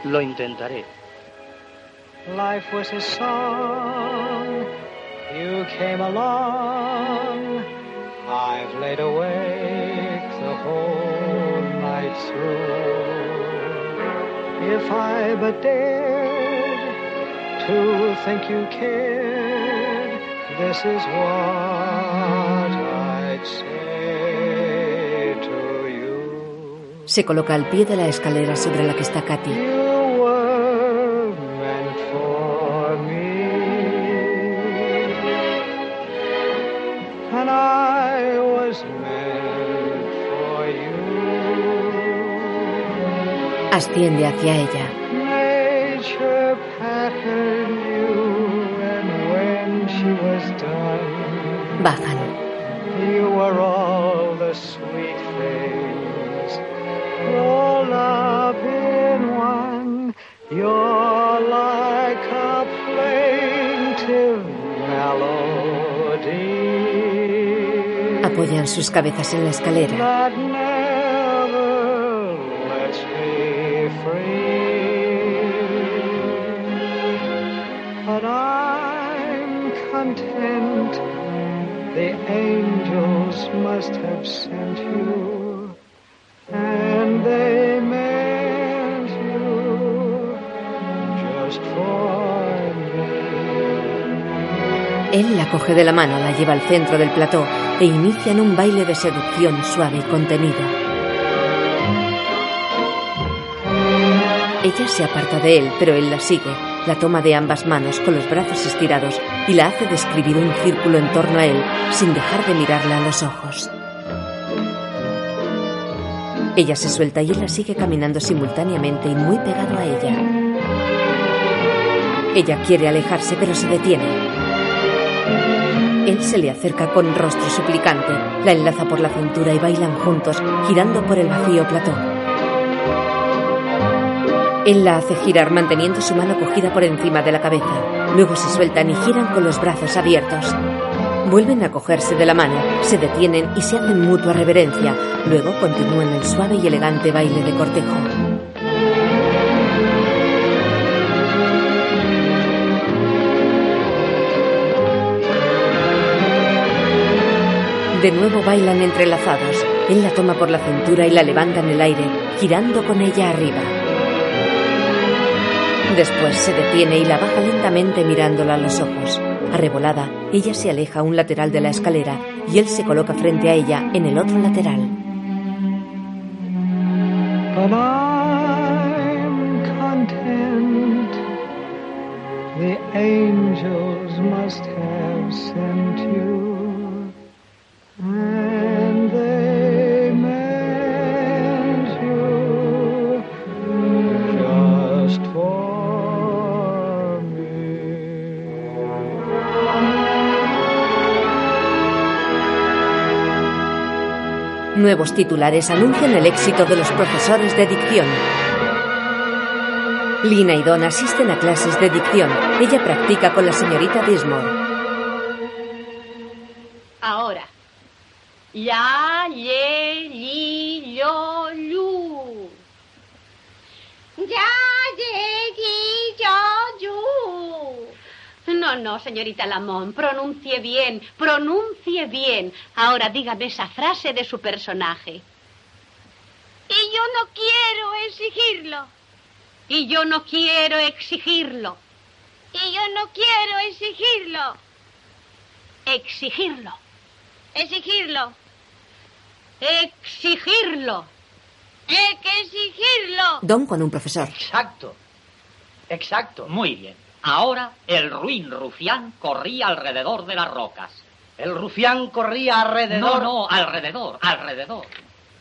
S4: Lo intentaré.
S14: Life was a song. You came along. I've laid awake the whole night through. If I but dared to think you cared, this is what I'd say to you.
S2: Se coloca al pie de la escalera sobre la que está Katy.
S14: Like a plaintive melody.
S2: Apoyan sus cabezas en la escalera. Coge de la mano, la lleva al centro del plató e inician un baile de seducción suave y contenido. Ella se aparta de él, pero él la sigue, la toma de ambas manos con los brazos estirados y la hace describir un círculo en torno a él sin dejar de mirarla a los ojos. Ella se suelta y él la sigue caminando simultáneamente y muy pegado a ella. Ella quiere alejarse, pero se detiene. Él se le acerca con rostro suplicante, la enlaza por la cintura y bailan juntos, girando por el vacío plató. Él la hace girar manteniendo su mano cogida por encima de la cabeza. Luego se sueltan y giran con los brazos abiertos. Vuelven a cogerse de la mano, se detienen y se hacen mutua reverencia. Luego continúan el suave y elegante baile de cortejo. De nuevo bailan entrelazados. Él la toma por la cintura y la levanta en el aire, girando con ella arriba. Después se detiene y la baja lentamente mirándola a los ojos. Arrebolada, ella se aleja a un lateral de la escalera y él se coloca frente a ella en el otro lateral. Nuevos titulares anuncian el éxito de los profesores de dicción. Lina y Don asisten a clases de dicción. Ella practica con la señorita Dismore.
S3: Ahora. Ya, ye, No, no, señorita Lamont, pronuncie bien, pronuncie bien. Ahora dígame esa frase de su personaje.
S10: Y yo no quiero exigirlo.
S3: Y yo no quiero exigirlo.
S10: Y yo no quiero exigirlo.
S3: Exigirlo.
S10: Exigirlo.
S3: Exigirlo.
S10: Hay que exigirlo.
S2: Don con un profesor.
S4: Exacto. Exacto.
S15: Muy bien. Ahora el ruin rufián corría alrededor de las rocas.
S4: El rufián corría alrededor.
S15: No, no, alrededor, alrededor.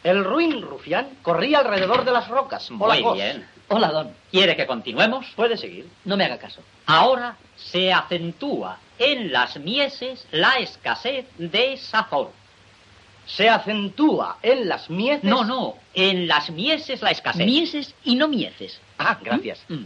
S4: El ruin rufián corría alrededor de las rocas. Hola,
S15: Muy bien. Hola, Don. ¿Quiere que continuemos?
S4: Puede seguir.
S15: No me haga caso. Ahora se acentúa en las mieses la escasez de sazón.
S4: Se acentúa en las mieses.
S15: No, no, en las mieses la escasez.
S8: Mieses y no mieces.
S4: Ah, gracias.
S15: Mm.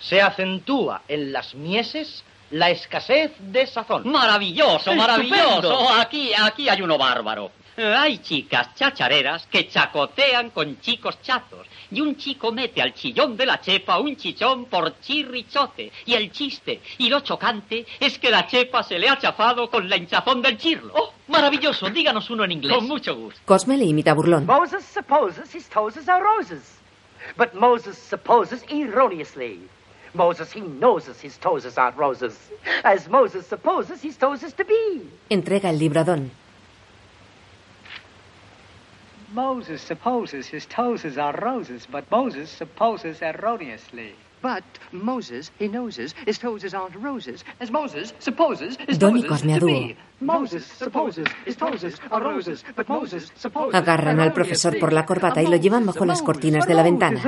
S4: Se acentúa en las mieses la escasez de sazón.
S15: Maravilloso, maravilloso.
S4: Estupendo.
S15: Aquí, aquí hay uno bárbaro. Hay chicas chachareras que chacotean con chicos chazos. Y un chico mete al chillón de la chepa un chichón por chirrichote. Y el chiste y lo chocante es que la chepa se le ha chafado con la hinchazón del chirlo.
S8: Oh, maravilloso. Díganos uno en inglés.
S15: Con mucho gusto.
S2: Cosme le imita burlón.
S16: Moses supposes his toes are roses. But Moses supposes erroneously. Moses, he knows his toes aren't roses. As Moses supposes his toes to be.
S2: Entrega el libro a Don.
S14: Moses supposes his toes are roses, but Moses supposes erroneously.
S17: But Moses, he knows his toes aren't roses, as Moses supposes his
S2: Don y
S17: toes
S2: Cosme a
S17: to
S2: dúo.
S17: be. Moses supposes his toes are roses, but Moses supposes
S2: Agarran al profesor por la corbata y lo llevan bajo las cortinas de la ventana.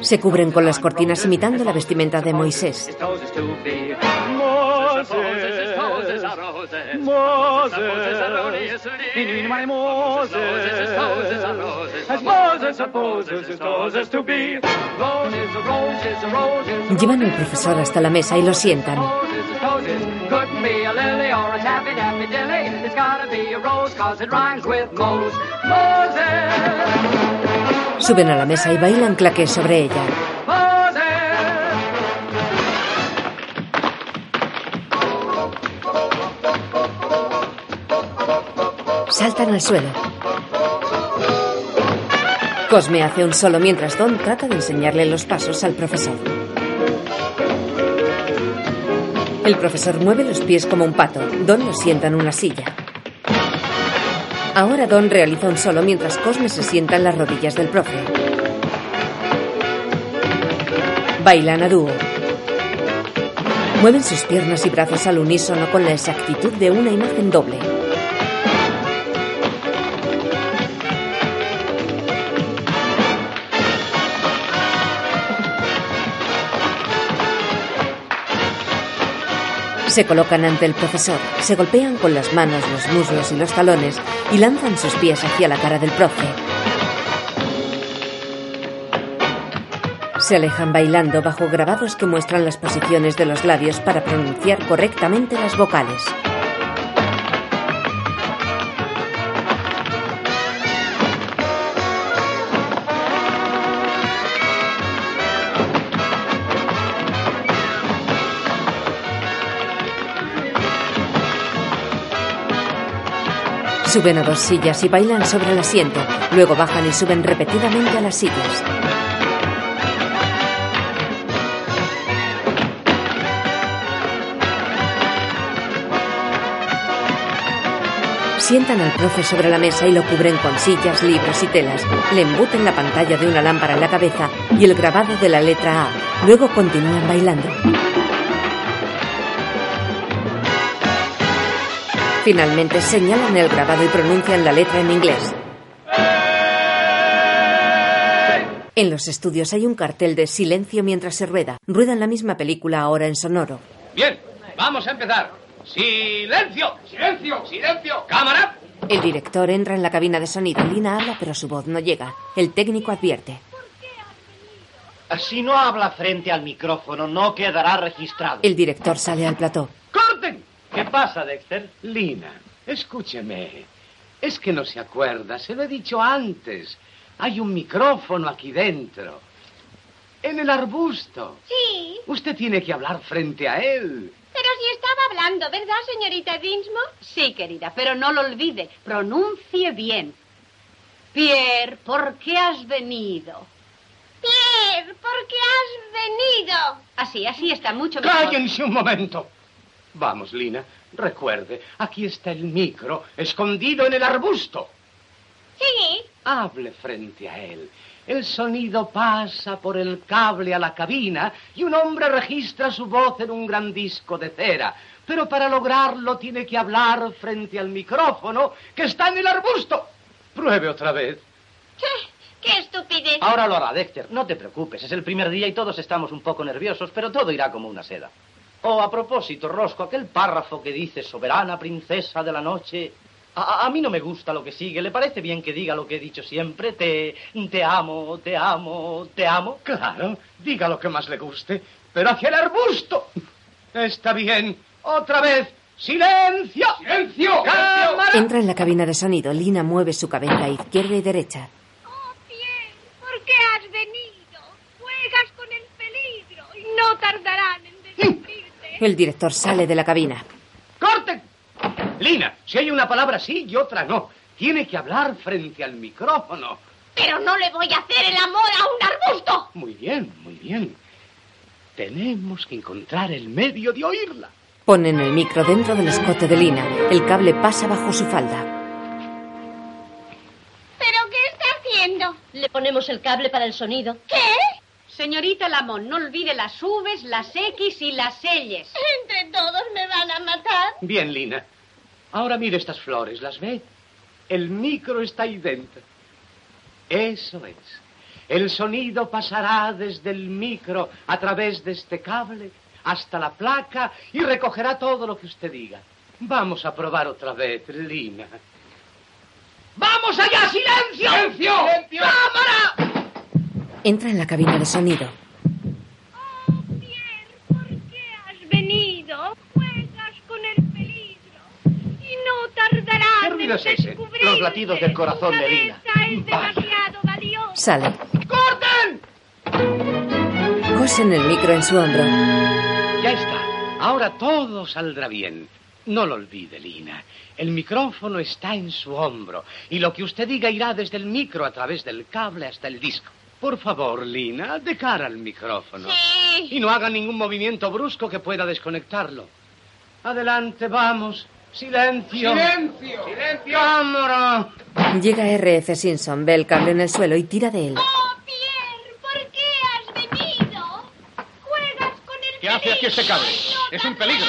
S2: Se cubren con las cortinas imitando la vestimenta de Moisés. Llevan al profesor hasta la mesa y lo sientan. Suben a la mesa y bailan claqué sobre ella. Saltan al suelo. Cosme hace un solo mientras Don trata de enseñarle los pasos al profesor. El profesor mueve los pies como un pato. Don lo sienta en una silla. Ahora Don realiza un solo mientras Cosme se sienta en las rodillas del profe. Bailan a dúo. Mueven sus piernas y brazos al unísono con la exactitud de una imagen doble. Se colocan ante el profesor, se golpean con las manos los muslos y los talones y lanzan sus pies hacia la cara del profe. Se alejan bailando bajo grabados que muestran las posiciones de los labios para pronunciar correctamente las vocales. Suben a dos sillas y bailan sobre el asiento. Luego bajan y suben repetidamente a las sillas. Sientan al profe sobre la mesa y lo cubren con sillas, libros y telas. Le embuten la pantalla de una lámpara en la cabeza y el grabado de la letra A. Luego continúan bailando. Finalmente señalan el grabado y pronuncian la letra en inglés. En los estudios hay un cartel de silencio mientras se rueda. Ruedan la misma película ahora en sonoro.
S6: Bien, vamos a empezar. ¡Silencio! ¡Silencio! ¡Silencio! ¡Cámara!
S2: El director entra en la cabina de sonido. Lina habla, pero su voz no llega. El técnico advierte.
S4: Si no habla frente al micrófono, no quedará registrado.
S2: El director sale al plató.
S6: ¡Corten!
S4: ¿Qué pasa, Dexter?
S5: Lina, escúcheme. Es que no se acuerda, se lo he dicho antes. Hay un micrófono aquí dentro. En el arbusto.
S10: Sí,
S5: Usted tiene que hablar frente a él.
S10: pero si estaba hablando, ¿verdad, señorita Dinsmore?
S3: Sí, querida, pero no lo olvide. Pronuncie bien. Pierre, ¿por qué has venido?
S10: Pierre, ¿por qué has venido?
S3: Así, así está mucho mejor.
S5: Cállense un momento. Vamos, Lina, recuerde, aquí está el micro, escondido en el arbusto.
S10: Sí,
S5: Hable frente a él. El sonido pasa por el cable a la cabina y un hombre registra su voz en un gran disco de cera. Pero para lograrlo tiene que hablar frente al micrófono que está en el arbusto. Pruebe otra vez.
S10: qué estupidez.
S4: Ahora lo hará, Dexter. No te preocupes. Es el primer día y todos estamos un poco nerviosos, pero todo irá como una seda. Oh, a propósito, Rosco, aquel párrafo que dice soberana princesa de la noche. A, a- mí no me gusta lo que sigue. ¿Le parece bien que diga lo que he dicho siempre? Te, te amo, te amo, te amo.
S5: Claro, diga lo que más le guste, pero hacia el arbusto. Está bien. Otra vez. ¡Silencio! ¡Silencio! ¡Cámara!
S2: Entra en la cabina de sonido. Lina mueve su cabeza a izquierda y derecha.
S10: ¿Por qué has venido? Juegas con el peligro y no tardarán en descubrirte.
S2: El director sale de la cabina.
S5: ¡Corten! Lina, si hay una palabra sí y otra no. Tiene que hablar frente al micrófono.
S10: Pero no le voy a hacer el amor a un arbusto.
S5: Muy bien, muy bien. Tenemos que encontrar el medio de oírla.
S2: Ponen el micro dentro del escote de Lina. El cable pasa bajo su falda.
S10: ¿Pero qué está haciendo?
S3: Le ponemos el cable para el sonido.
S10: ¿Qué?
S3: Señorita Lamont, no olvide las Vs, las X y las Ls.
S10: Entre todos me van a matar.
S5: Bien, Lina. Ahora mire estas flores, ¿las ve? El micro está ahí dentro. Eso es. El sonido pasará desde el micro a través de este cable hasta la placa y recogerá todo lo que usted diga. Vamos a probar otra vez, Lina. ¡Vamos allá! ¡Silencio! ¡Silencio! ¡Cámara!
S2: Entra en la cabina de sonido.
S10: Has venido, juegas con el peligro y no
S4: ¿Qué ruido es ese? Los latidos del corazón de Lina.
S10: es demasiado.
S2: Sale.
S5: ¡Corten!
S2: Cosen el micro en su hombro.
S5: Ya está. Ahora todo saldrá bien. No lo olvide, Lina. El micrófono está en su hombro y lo que usted diga irá desde el micro a través del cable hasta el disco. Por favor, Lina, de cara al micrófono.
S10: Sí.
S5: Y no haga ningún movimiento brusco que pueda desconectarlo. Adelante, vamos. Silencio.
S6: ¡Silencio! ¡Silencio!
S5: ¡Cámara!
S2: Llega R.F. Simpson, ve el cable en el suelo y tira de él.
S10: ¿Por qué has venido? Juegas con el
S6: ¿Qué hace aquí este cable? Es un peligro.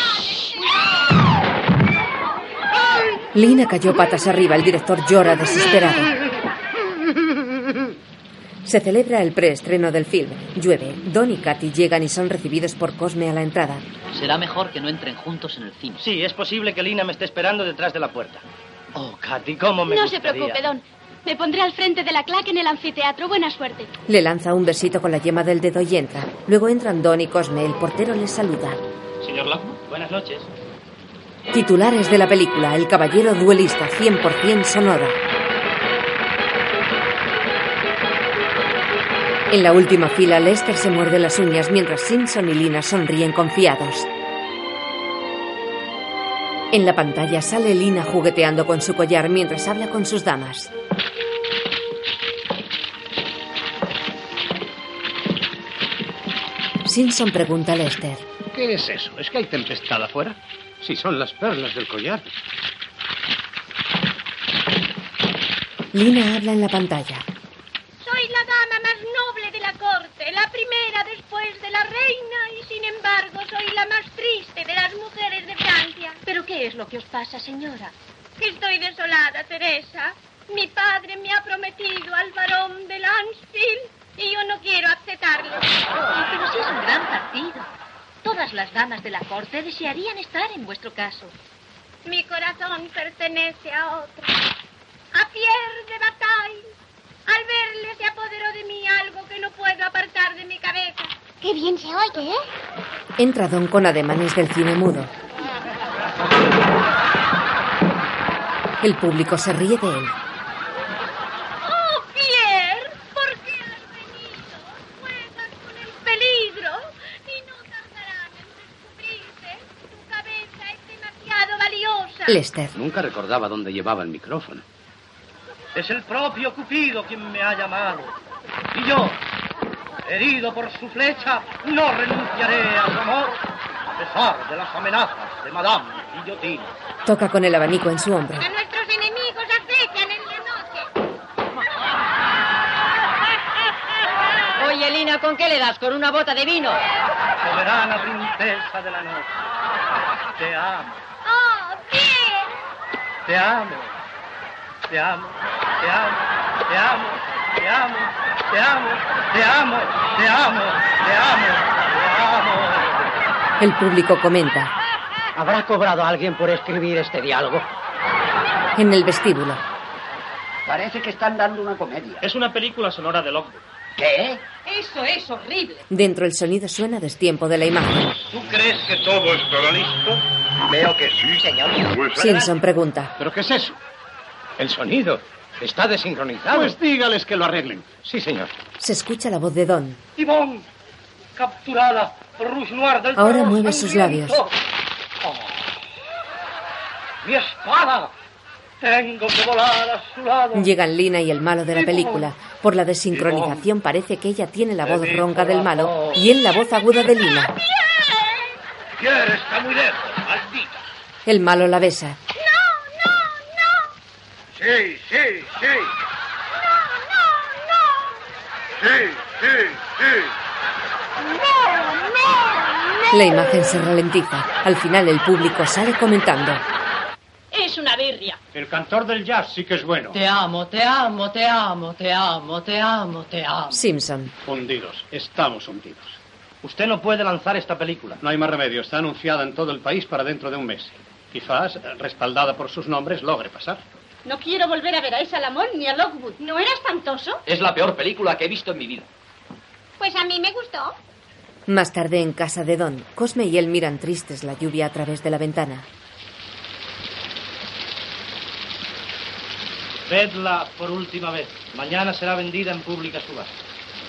S2: Lina cayó patas arriba. El director llora desesperado. Se celebra el preestreno del film. Llueve. Don y Katy llegan y son recibidos por Cosme a la entrada.
S8: Será mejor que no entren juntos en el cine.
S4: Sí, es posible que Lina me esté esperando detrás de la puerta. Oh, Katy, cómo me
S7: no se preocupe, Don. Me pondré al frente de la claque en el anfiteatro. Buena suerte.
S2: Le lanza un besito con la yema del dedo y entra. Luego entran Don y Cosme. El portero les saluda.
S4: Señor Lockwood, buenas noches.
S2: Titulares de la película El caballero duelista 100% sonora. En la última fila, Lester se muerde las uñas mientras Simpson y Lina sonríen confiados. En la pantalla sale Lina jugueteando con su collar mientras habla con sus damas. Simpson pregunta a Lester.
S5: ¿Qué es eso? ¿Es que hay tempestad afuera? Si son las perlas del collar.
S2: Lina habla en la pantalla.
S10: Soy la dama más noble la primera después de la reina y sin embargo soy la más triste de las mujeres de Francia.
S18: ¿Pero qué es lo que os pasa, señora?
S10: Estoy desolada, Teresa. Mi padre me ha prometido al varón de Lansfield y yo no quiero aceptarlo.
S18: Ay, pero sí es un gran partido. Todas las damas de la corte desearían estar en vuestro caso.
S10: Mi corazón pertenece a otro. A Pierre de Bataille. Al verle se apoderó de mí algo que no puedo apartar de mi cabeza.
S7: Qué bien se oye, ¿eh?
S2: Entra Don con ademanes del cine mudo. El público se ríe de él.
S10: ¡Oh, Pierre! ¿Por qué has venido? Juegas con el peligro y no tardarán en descubrirte. Tu cabeza es demasiado valiosa.
S2: Lester.
S5: Nunca recordaba dónde llevaba el micrófono.
S4: Es el propio Cupido quien me ha llamado. Y yo, herido por su flecha, no renunciaré a su amor, a pesar de las amenazas de Madame Guillotina.
S2: Toca con el abanico en su hombro.
S10: A nuestros enemigos acechan en la noche.
S18: Oye, Lina, ¿con qué le das? ¿Con una bota de vino?
S4: Soberana princesa de la noche. Te amo,
S10: ¡Oh, Pierre!
S4: te amo, te amo, te amo, te amo, te amo, te amo, te amo, te amo, te amo, te amo.
S2: El público comenta.
S19: ¿Habrá cobrado alguien por escribir este diálogo?
S2: En el vestíbulo.
S19: Parece que están dando una comedia.
S20: Es una película sonora de Lockwood.
S19: ¿Qué?
S18: Eso es horrible.
S2: Dentro el sonido suena a destiempo de la imagen.
S4: ¿Tú crees que todo estará listo?
S19: Veo que sí, señor.
S2: Simpson pregunta.
S21: ¿Pero qué es eso?
S5: El sonido está desincronizado.
S21: Pues dígales que lo arreglen.
S5: Sí, señor.
S2: Se escucha la voz de Don.
S4: Yvonne, capturada por Rouge Noir del
S2: Ahora mueve sus labios.
S4: Oh, ¡Mi espada! Tengo que volar a su lado.
S2: Llegan Lina y el malo de la película. Por la desincronización parece que ella tiene la voz ronca del malo y él la voz aguda de Lina.
S4: Pierre está muy lejos, maldita.
S2: El malo la besa.
S4: Sí, sí, sí. Sí, sí, sí.
S2: La imagen se ralentiza. Al final el público sale comentando.
S18: Es una birria.
S21: El cantor del jazz sí que es bueno.
S22: Te amo, te amo, te amo, te amo, te amo, te amo.
S2: Simpson.
S21: Hundidos. Estamos hundidos.
S4: Usted no puede lanzar esta película.
S21: No hay más remedio. Está anunciada en todo el país para dentro de un mes. Quizás, eh, respaldada por sus nombres, logre pasar.
S18: No quiero volver a ver a esa Lamont ni a Lockwood. ¿No era espantoso?
S8: Es la peor película que he visto en mi vida.
S10: Pues a mí me gustó.
S2: Más tarde en casa de Don, Cosme y él miran tristes la lluvia a través de la ventana.
S4: Vedla por última vez. Mañana será vendida en pública subasta.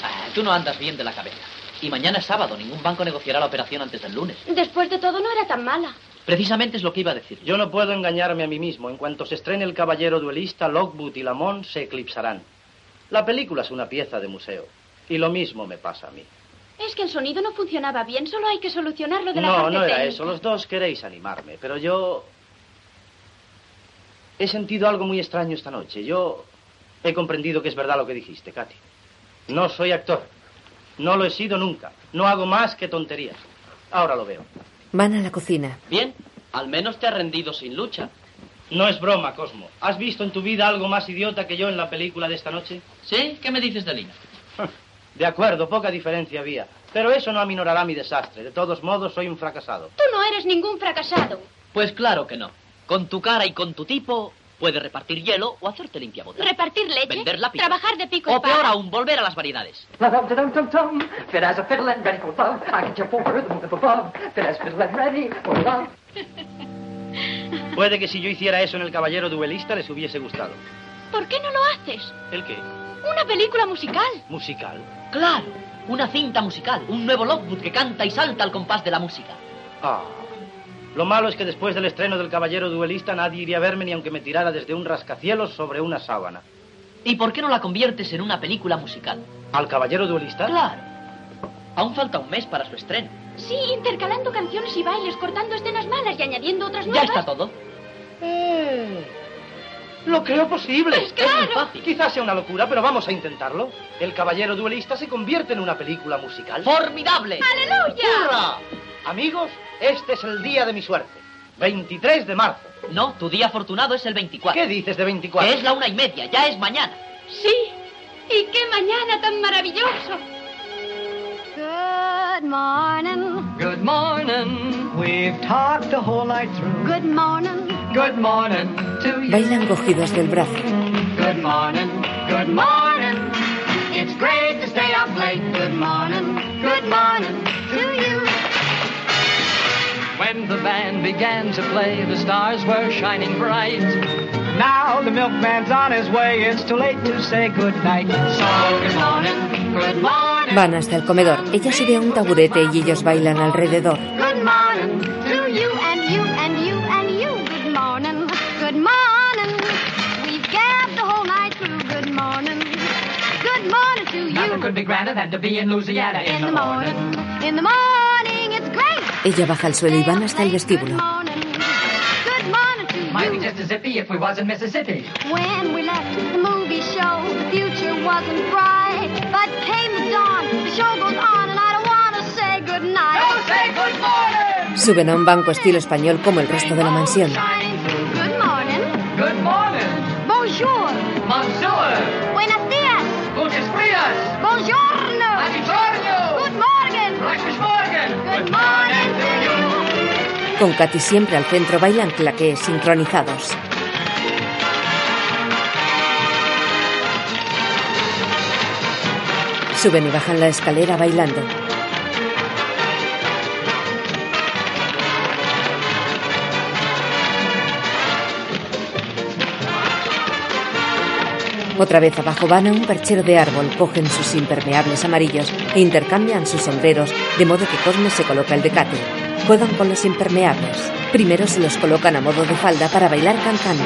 S8: Ah, tú no andas bien de la cabeza. Y mañana es sábado. Ningún banco negociará la operación antes del lunes.
S7: Después de todo, no era tan mala.
S8: Precisamente es lo que iba a decir.
S4: Yo no puedo engañarme a mí mismo. En cuanto se estrene El Caballero Duelista, Lockwood y Lamont se eclipsarán. La película es una pieza de museo. Y lo mismo me pasa a mí.
S7: Es que el sonido no funcionaba bien, solo hay que solucionarlo de la
S4: No,
S7: parte
S4: no era
S7: técnica.
S4: eso. Los dos queréis animarme, pero yo... He sentido algo muy extraño esta noche. Yo he comprendido que es verdad lo que dijiste, Katy. No soy actor. No lo he sido nunca. No hago más que tonterías. Ahora lo veo.
S2: Van a la cocina.
S8: Bien, al menos te has rendido sin lucha.
S4: No es broma, Cosmo. ¿Has visto en tu vida algo más idiota que yo en la película de esta noche?
S8: ¿Sí? ¿Qué me dices de Lina?
S4: De acuerdo, poca diferencia había. Pero eso no aminorará mi desastre. De todos modos, soy un fracasado.
S7: Tú no eres ningún fracasado.
S8: Pues claro que no. Con tu cara y con tu tipo, puedes repartir hielo o hacerte limpiabotas.
S7: Repartir leche,
S8: Vender lápices.
S7: trabajar de pico y
S8: O peor aún, volver a las variedades.
S4: Puede que si yo hiciera eso en El Caballero Duelista les hubiese gustado.
S7: ¿Por qué no lo haces?
S4: ¿El qué?
S7: Una película musical.
S4: Musical.
S8: Claro, una cinta musical, un nuevo Lockwood que canta y salta al compás de la música.
S4: Ah. Lo malo es que después del estreno del Caballero Duelista nadie iría a verme ni aunque me tirara desde un rascacielos sobre una sábana.
S8: ¿Y por qué no la conviertes en una película musical?
S4: ¿Al Caballero Duelista?
S8: Claro. Aún falta un mes para su estreno.
S7: Sí, intercalando canciones y bailes, cortando escenas malas y añadiendo otras
S8: Ya
S7: nuevas.
S8: está todo.
S4: Eh. Lo creo posible.
S23: Pues claro.
S4: Es muy fácil. Quizás sea una locura, pero vamos a intentarlo. El caballero duelista se convierte en una película musical.
S8: ¡Formidable!
S23: ¡Aleluya!
S4: ¡Hurra! Amigos, este es el día de mi suerte. 23 de marzo.
S8: No, tu día afortunado es el 24.
S4: ¿Qué dices de 24?
S8: Que es la una y media, ya es mañana.
S23: Sí. ¿Y qué mañana tan maravilloso?
S12: Good morning.
S24: Good morning. We've talked the whole night through.
S12: Good morning.
S24: Good morning to you.
S2: Bailan cogidos del brazo.
S24: Good morning. Good morning. It's great to stay up late. Good morning.
S12: Good morning.
S24: When the band began to play, the stars were shining bright. Now the milkman's on his way. It's too late to say good night. So good morning. Good morning.
S2: Van hasta el comedor. Ella sube a un taburete y ellos bailan alrededor.
S12: Good morning to you and you and you and you. Good morning. Good morning. We've gabbed the whole night through. Good morning. Good morning to
S24: Nothing
S12: you.
S24: could be grander than to be in Louisiana in,
S12: In the morning. In the morning.
S2: Ella baja al suelo y van hasta el vestíbulo.
S12: Good morning to
S24: Might be
S12: you.
S24: just as zippy if we was in Mississippi.
S12: When we left the movie show, the future wasn't bright. But came the dawn, the show goes on, and I don't want to say goodnight.
S24: Don't say good morning!
S2: Suben a un banco estilo español como el resto de la mansión.
S12: Good morning.
S24: Good morning.
S12: Bonjour.
S24: Monsieur.
S12: Buenos días. Buongiorno. Good morning.
S2: Con Katy siempre al centro bailan claqués sincronizados. Suben y bajan la escalera bailando. Otra vez abajo van a un perchero de árbol, cogen sus impermeables amarillos e intercambian sus sombreros, de modo que Cosme se coloca el de Katy. Juegan con los impermeables. Primero se los colocan a modo de falda para bailar cantando.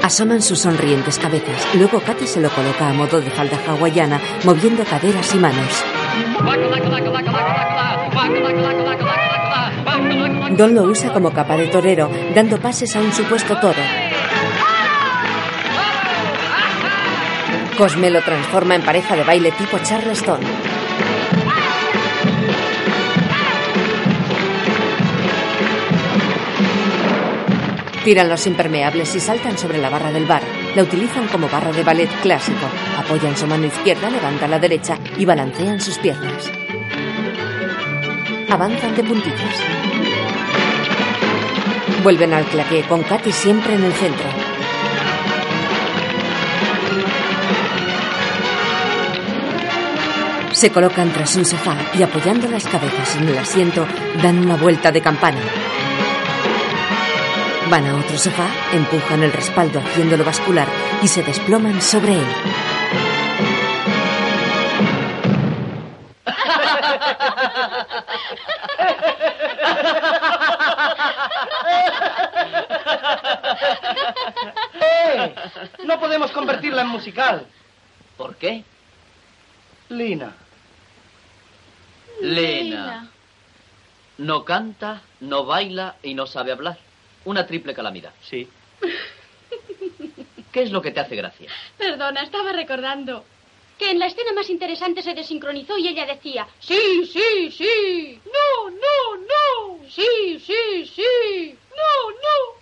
S2: Asoman sus sonrientes cabezas. Luego Katy se lo coloca a modo de falda hawaiana, moviendo caderas y manos. Don lo usa como capa de torero, dando pases a un supuesto toro. Cosme lo transforma en pareja de baile tipo Charleston. Tiran los impermeables y saltan sobre la barra del bar. La utilizan como barra de ballet clásico. Apoyan su mano izquierda, levantan la derecha y balancean sus piernas. Avanzan de puntillas. Vuelven al claqué con Katy siempre en el centro. Se colocan tras un sofá y apoyando las cabezas en el asiento dan una vuelta de campana. Van a otro sofá, empujan el respaldo haciéndolo bascular y se desploman sobre él.
S4: Podemos convertirla en musical.
S8: ¿Por qué?
S4: Lina.
S8: Lena. No canta, no baila y no sabe hablar. Una triple calamidad.
S4: Sí.
S8: ¿Qué es lo que te hace gracia?
S7: Perdona, estaba recordando que en la escena más interesante se desincronizó y ella decía, sí, sí, sí, no, no, no, sí, sí, sí, no, no.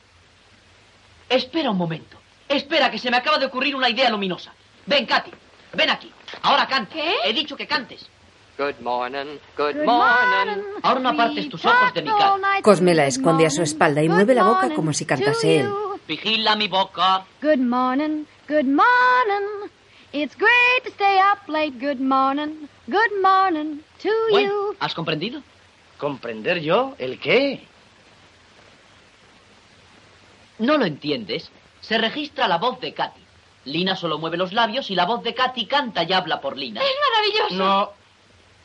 S8: Espera un momento. Espera, que se me acaba de ocurrir una idea luminosa. Ven, Katy. Ven aquí. Ahora canta.
S7: ¿Qué?
S8: He dicho que cantes.
S25: Good morning, good, morning.
S8: Ahora no apartes tus ojos de mi cara.
S2: Cosme la esconde a su espalda y mueve la boca como si cantase él.
S8: Vigila mi boca.
S12: Good morning, good morning. It's great to stay up late. Good morning, good morning to
S8: Bueno,
S12: you.
S8: ¿has comprendido?
S4: ¿Comprender yo? ¿El qué?
S8: ¿No lo entiendes? Se registra la voz de Katy. Lina solo mueve los labios y la voz de Katy canta y habla por Lina.
S7: Es maravilloso.
S4: No.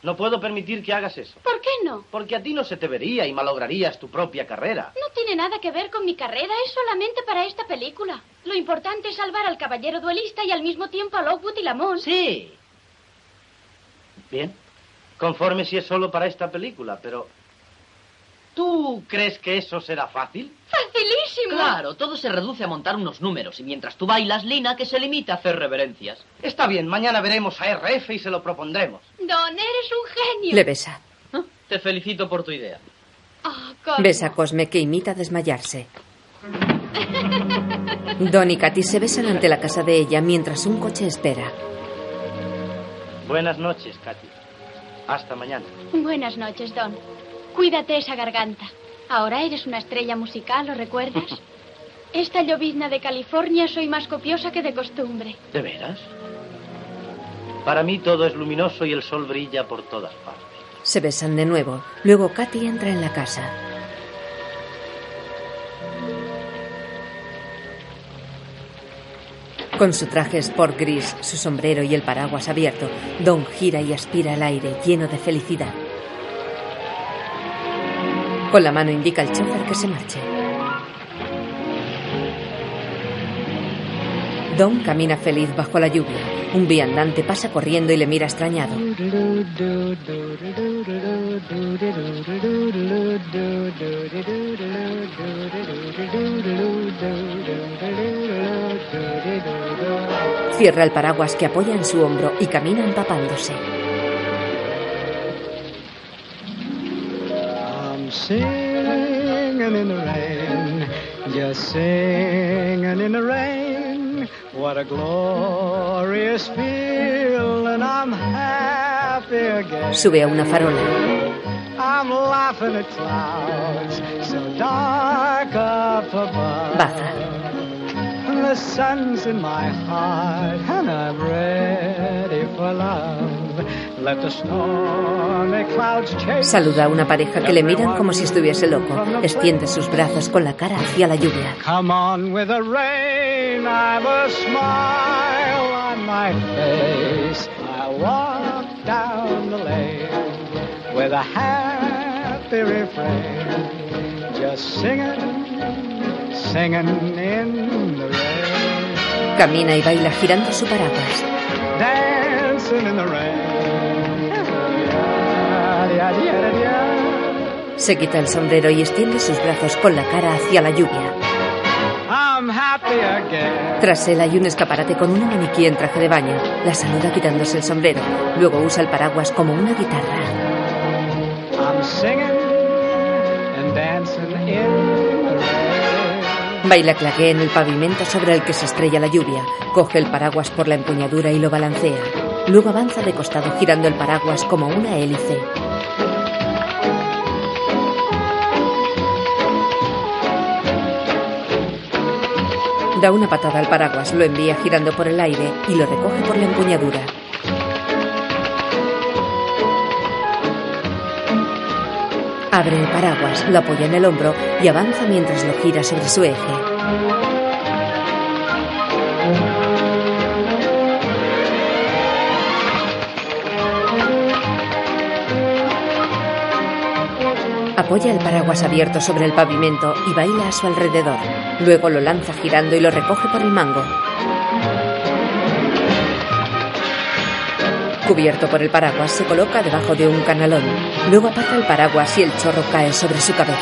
S4: No puedo permitir que hagas eso.
S7: ¿Por qué no?
S4: Porque a ti no se te vería y malograrías tu propia carrera.
S7: No tiene nada que ver con mi carrera, es solamente para esta película. Lo importante es salvar al caballero duelista y al mismo tiempo a Lockwood y Lamont.
S8: Sí.
S4: Bien. Conforme si es solo para esta película, pero... ¿Tú crees que eso será fácil?
S24: ¡Facilísimo! Claro, todo se reduce a montar unos números y mientras tú bailas, Lina, que se limita a hacer reverencias.
S4: Está bien, mañana veremos a RF y se lo propondremos.
S7: Don, eres un genio.
S2: Le besa.
S24: Te felicito por tu idea.
S7: Oh.
S2: Besa a Cosme que imita desmayarse. Don y Katy se besan ante la casa de ella mientras un coche espera.
S4: Buenas noches, Katy. Hasta mañana.
S7: Buenas noches, Don. Cuídate esa garganta. Ahora eres una estrella musical, ¿lo recuerdas? Esta llovizna de California soy más copiosa que de costumbre.
S4: ¿De veras? Para mí todo es luminoso y el sol brilla por todas partes.
S2: Se besan de nuevo. Luego Katy entra en la casa. Con su traje sport gris, su sombrero y el paraguas abierto, Don gira y aspira el aire lleno de felicidad. Con la mano indica al chofer que se marche. Don camina feliz bajo la lluvia. Un viandante pasa corriendo y le mira extrañado. Cierra el paraguas que apoya en su hombro y camina empapándose.
S14: Singing in the rain, just singing in the rain. What a glorious feeling, I'm happy again.
S2: Sube a una farola.
S14: I'm laughing at clouds so dark up above.
S2: Baja.
S14: The sun's in my heart and I'm ready for love.
S2: Saluda a una pareja que le miran como si estuviese loco. Extiende sus brazos con la cara hacia la lluvia.
S14: Come on with the rain, I've a smile on my face. I walk down the lane with a happy refrain, just singing, singing in the rain,
S2: Camina y baila girando su paraguas. Se quita el sombrero y extiende sus brazos con la cara hacia la lluvia. Tras él hay un escaparate con una maniquí en traje de baño. La saluda quitándose el sombrero. Luego usa el paraguas como una guitarra. Baila claqué en el pavimento sobre el que se estrella la lluvia. Coge el paraguas por la empuñadura y lo balancea. Luego avanza de costado girando el paraguas como una hélice. Da una patada al paraguas, lo envía girando por el aire y lo recoge por la empuñadura. Abre el paraguas, lo apoya en el hombro y avanza mientras lo gira sobre su eje. Apoya el paraguas abierto sobre el pavimento y baila a su alrededor. Luego lo lanza girando y lo recoge por el mango. Cubierto por el paraguas, se coloca debajo de un canalón. Luego aparta el paraguas y el chorro cae sobre su cabeza.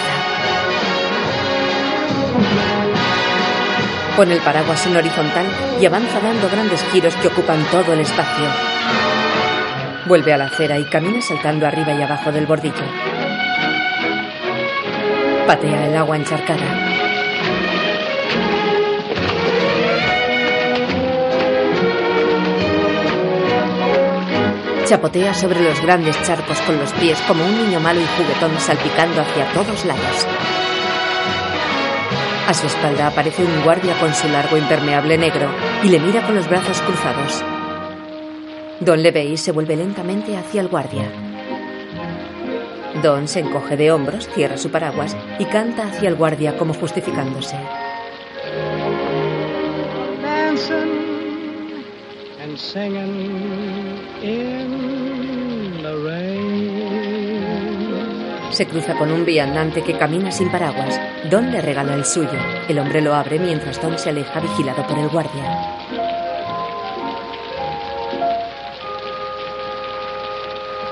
S2: Pone el paraguas en horizontal y avanza dando grandes giros que ocupan todo el espacio. Vuelve a la acera y camina saltando arriba y abajo del bordillo. Patea el agua encharcada. Chapotea sobre los grandes charcos con los pies como un niño malo y juguetón salpicando hacia todos lados. A su espalda aparece un guardia con su largo impermeable negro y le mira con los brazos cruzados. Don le ve y se vuelve lentamente hacia el guardia. Don se encoge de hombros, cierra su paraguas y canta hacia el guardia como justificándose. Se cruza con un viandante que camina sin paraguas. Don le regala el suyo. El hombre lo abre mientras Don se aleja vigilado por el guardia.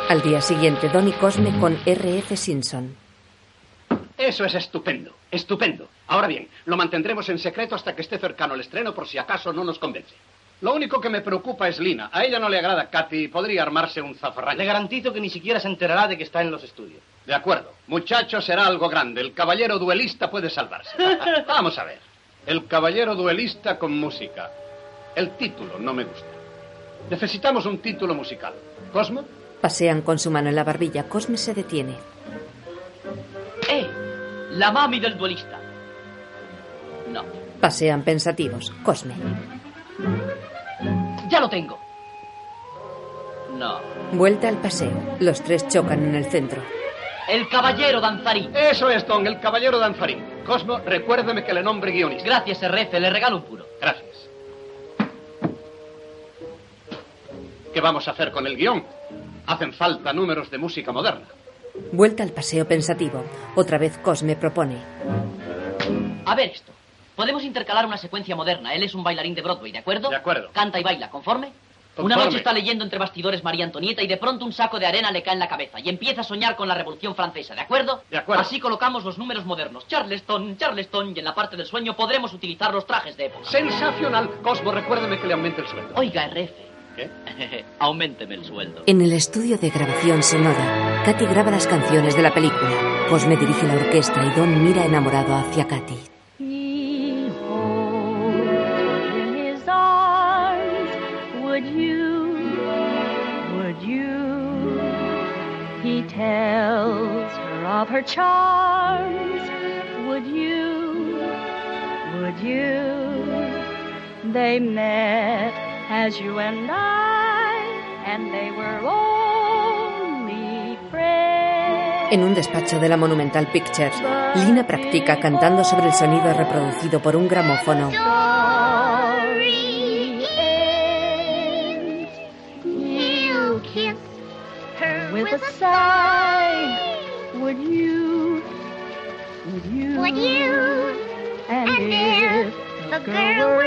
S2: Al día siguiente, Don y Cosme con R.F. Simpson.
S6: Eso es estupendo, estupendo. Ahora bien, lo mantendremos en secreto hasta que esté cercano el estreno por si acaso no nos convence. Lo único que me preocupa es Lina. A ella no le agrada Katy y podría armarse un zafarrancho.
S4: Le garantizo que ni siquiera se enterará de que está en los estudios.
S6: De acuerdo. Muchacho, será algo grande. El caballero duelista puede salvarse. Vamos a ver. El caballero duelista con música. El título no me gusta. Necesitamos un título musical. ¿Cosmo?
S2: Pasean con su mano en la barbilla. Cosme se detiene.
S8: ¡Eh! La mami del duelista. No.
S2: Pasean pensativos. Cosme.
S8: Ya lo tengo. No.
S2: Vuelta al paseo. Los tres chocan en el centro.
S8: El caballero danzarín.
S6: Eso es, don, el caballero danzarín. Cosmo, recuérdeme que le nombre guionista.
S8: Gracias, RF. Le regalo un puro.
S6: Gracias. ¿Qué vamos a hacer con el guion? Hacen falta números de música moderna.
S2: Vuelta al paseo pensativo. Otra vez Cosme propone.
S8: A ver esto. Podemos intercalar una secuencia moderna. Él es un bailarín de Broadway, ¿de acuerdo?
S6: De acuerdo.
S8: Canta y baila, ¿conforme?
S6: Conforme.
S8: Una noche está leyendo entre bastidores María Antonieta y de pronto un saco de arena le cae en la cabeza y empieza a soñar con la Revolución Francesa, ¿de acuerdo?
S6: De acuerdo.
S8: Así colocamos los números modernos. Charleston, Charleston y en la parte del sueño podremos utilizar los trajes de época.
S6: Sensacional. Cosmo, recuérdeme que le aumente el sueldo.
S8: Oiga, RF.
S6: ¿Qué?
S8: Auménteme el sueldo.
S2: En el estudio de grabación sonora, Katy graba las canciones de la película. Cosme dirige la orquesta y Don mira enamorado hacia Katy.
S17: Tells her of her charms. Would you? Would you? They met as you and I, and they were only friends.
S2: En un despacho de la Monumental Pictures, Lina practica cantando sobre el sonido reproducido por un gramófono.
S17: He'll kiss her with a sigh. Would you? Would you?
S26: Would you?
S17: And,
S26: And
S17: if the girl were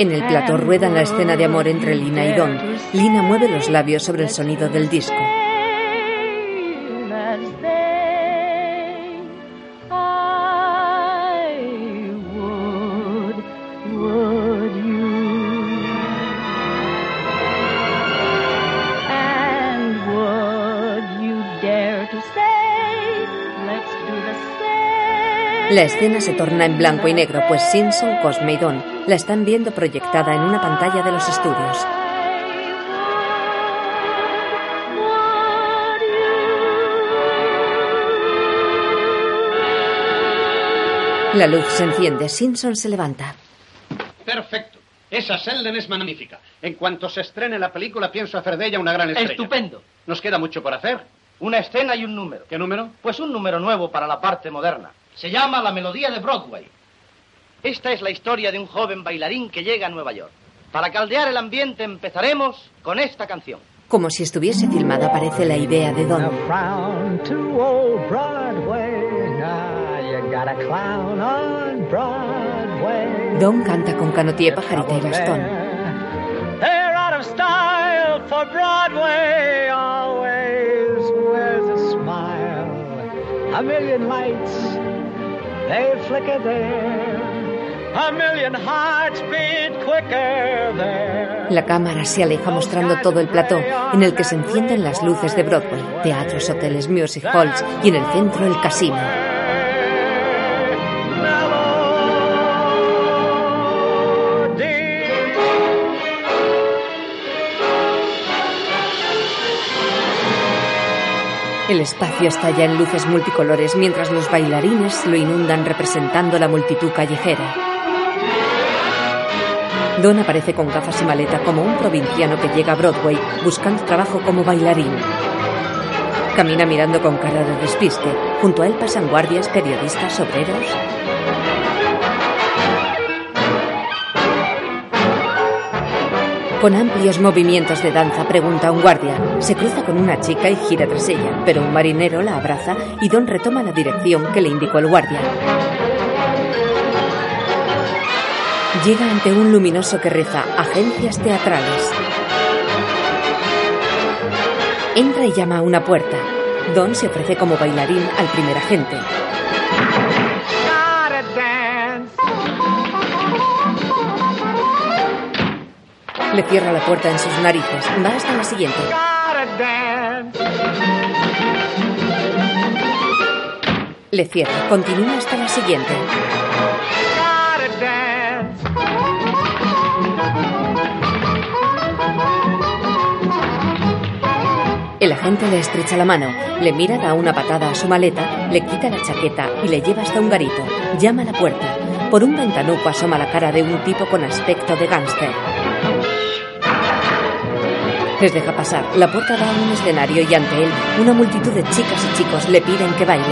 S2: En el plató ruedan la escena de amor entre Lina y Don. Lina mueve los labios sobre el sonido del disco. La escena se torna en blanco y negro, pues Simpson, Cosme y Don la están viendo proyectada en una pantalla de los estudios. La luz se enciende. Simpson se levanta.
S6: Perfecto. Esa Selden es magnífica. En cuanto se estrene la película, pienso hacer de ella una gran estrella.
S4: Estupendo.
S6: Nos queda mucho por hacer.
S4: Una escena y un número.
S6: ¿Qué número?
S4: Pues un número nuevo para la parte moderna. Se llama La Melodía de Broadway. Esta es la historia de un joven bailarín que llega a Nueva York. Para caldear el ambiente empezaremos con esta canción.
S2: Como si estuviese filmada, aparece la idea de Don. Don canta con canotier, pajarita y bastón.
S14: They're out of style for Broadway. Always wears a smile. A million lights, they flicker there. A million hearts beat quicker there.
S2: La cámara se aleja mostrando todo el plató, en el que se encienden las luces de Broadway, teatros, hoteles, music halls y en el centro el casino. El espacio estalla en luces multicolores mientras los bailarines lo inundan representando la multitud callejera. Don aparece con gafas y maleta como un provinciano que llega a Broadway buscando trabajo como bailarín. Camina mirando con cara de despiste. Junto a él pasan guardias, periodistas, obreros. Con amplios movimientos de danza pregunta a un guardia. Se cruza con una chica y gira tras ella, pero un marinero la abraza y Don retoma la dirección que le indicó el guardia. Llega ante un luminoso que reza Agencias Teatrales. Entra y llama a una puerta. Don se ofrece como bailarín al primer agente. Le cierra la puerta en sus narices. Va hasta la siguiente. Le cierra. Continúa hasta la siguiente. El agente le estrecha la mano, le mira, da una patada a su maleta, le quita la chaqueta y le lleva hasta un garito. Llama a la puerta. Por un ventanuco asoma la cara de un tipo con aspecto de gángster. Les deja pasar. La puerta da a un escenario y ante él una multitud de chicas y chicos le piden que baile.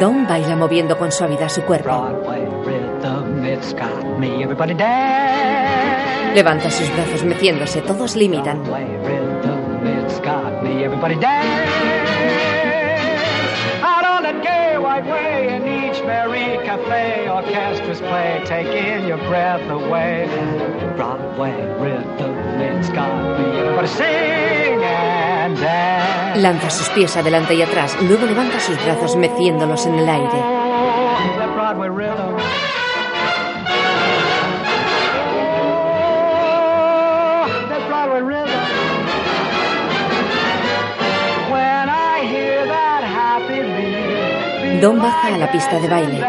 S2: Don baila moviendo con suavidad su cuerpo. Levanta sus brazos meciéndose, todos le imitan.
S14: Way in your breath.
S2: Lanza sus pies adelante y atrás, luego levanta sus brazos meciéndolos en el aire. Don baja a la pista de baile.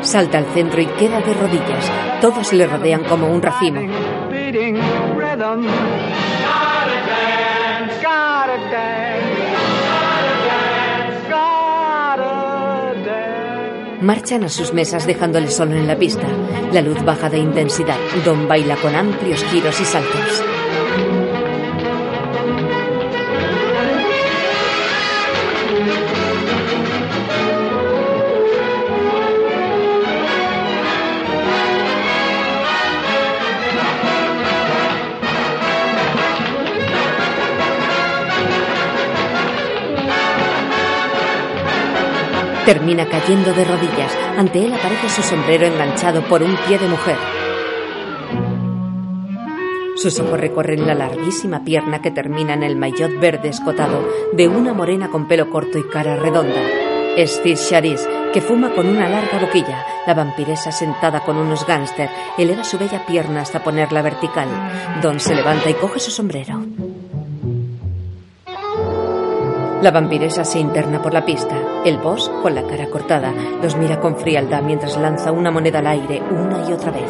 S2: Salta al centro y queda de rodillas. Todos le rodean como un racimo. Marchan a sus mesas dejándole solo en la pista. La luz baja de intensidad. Don baila con amplios giros y saltos. Termina cayendo de rodillas. Ante él aparece su sombrero enganchado por un pie de mujer. Sus ojos recorren la larguísima pierna que termina en el maillot verde escotado de una morena con pelo corto y cara redonda. Es Cis Charis, que fuma con una larga boquilla. La vampiresa sentada con unos gánster eleva su bella pierna hasta ponerla vertical. Don se levanta y coge su sombrero. La vampiresa se interna por la pista. El boss, con la cara cortada, los mira con frialdad mientras lanza una moneda al aire una y otra vez.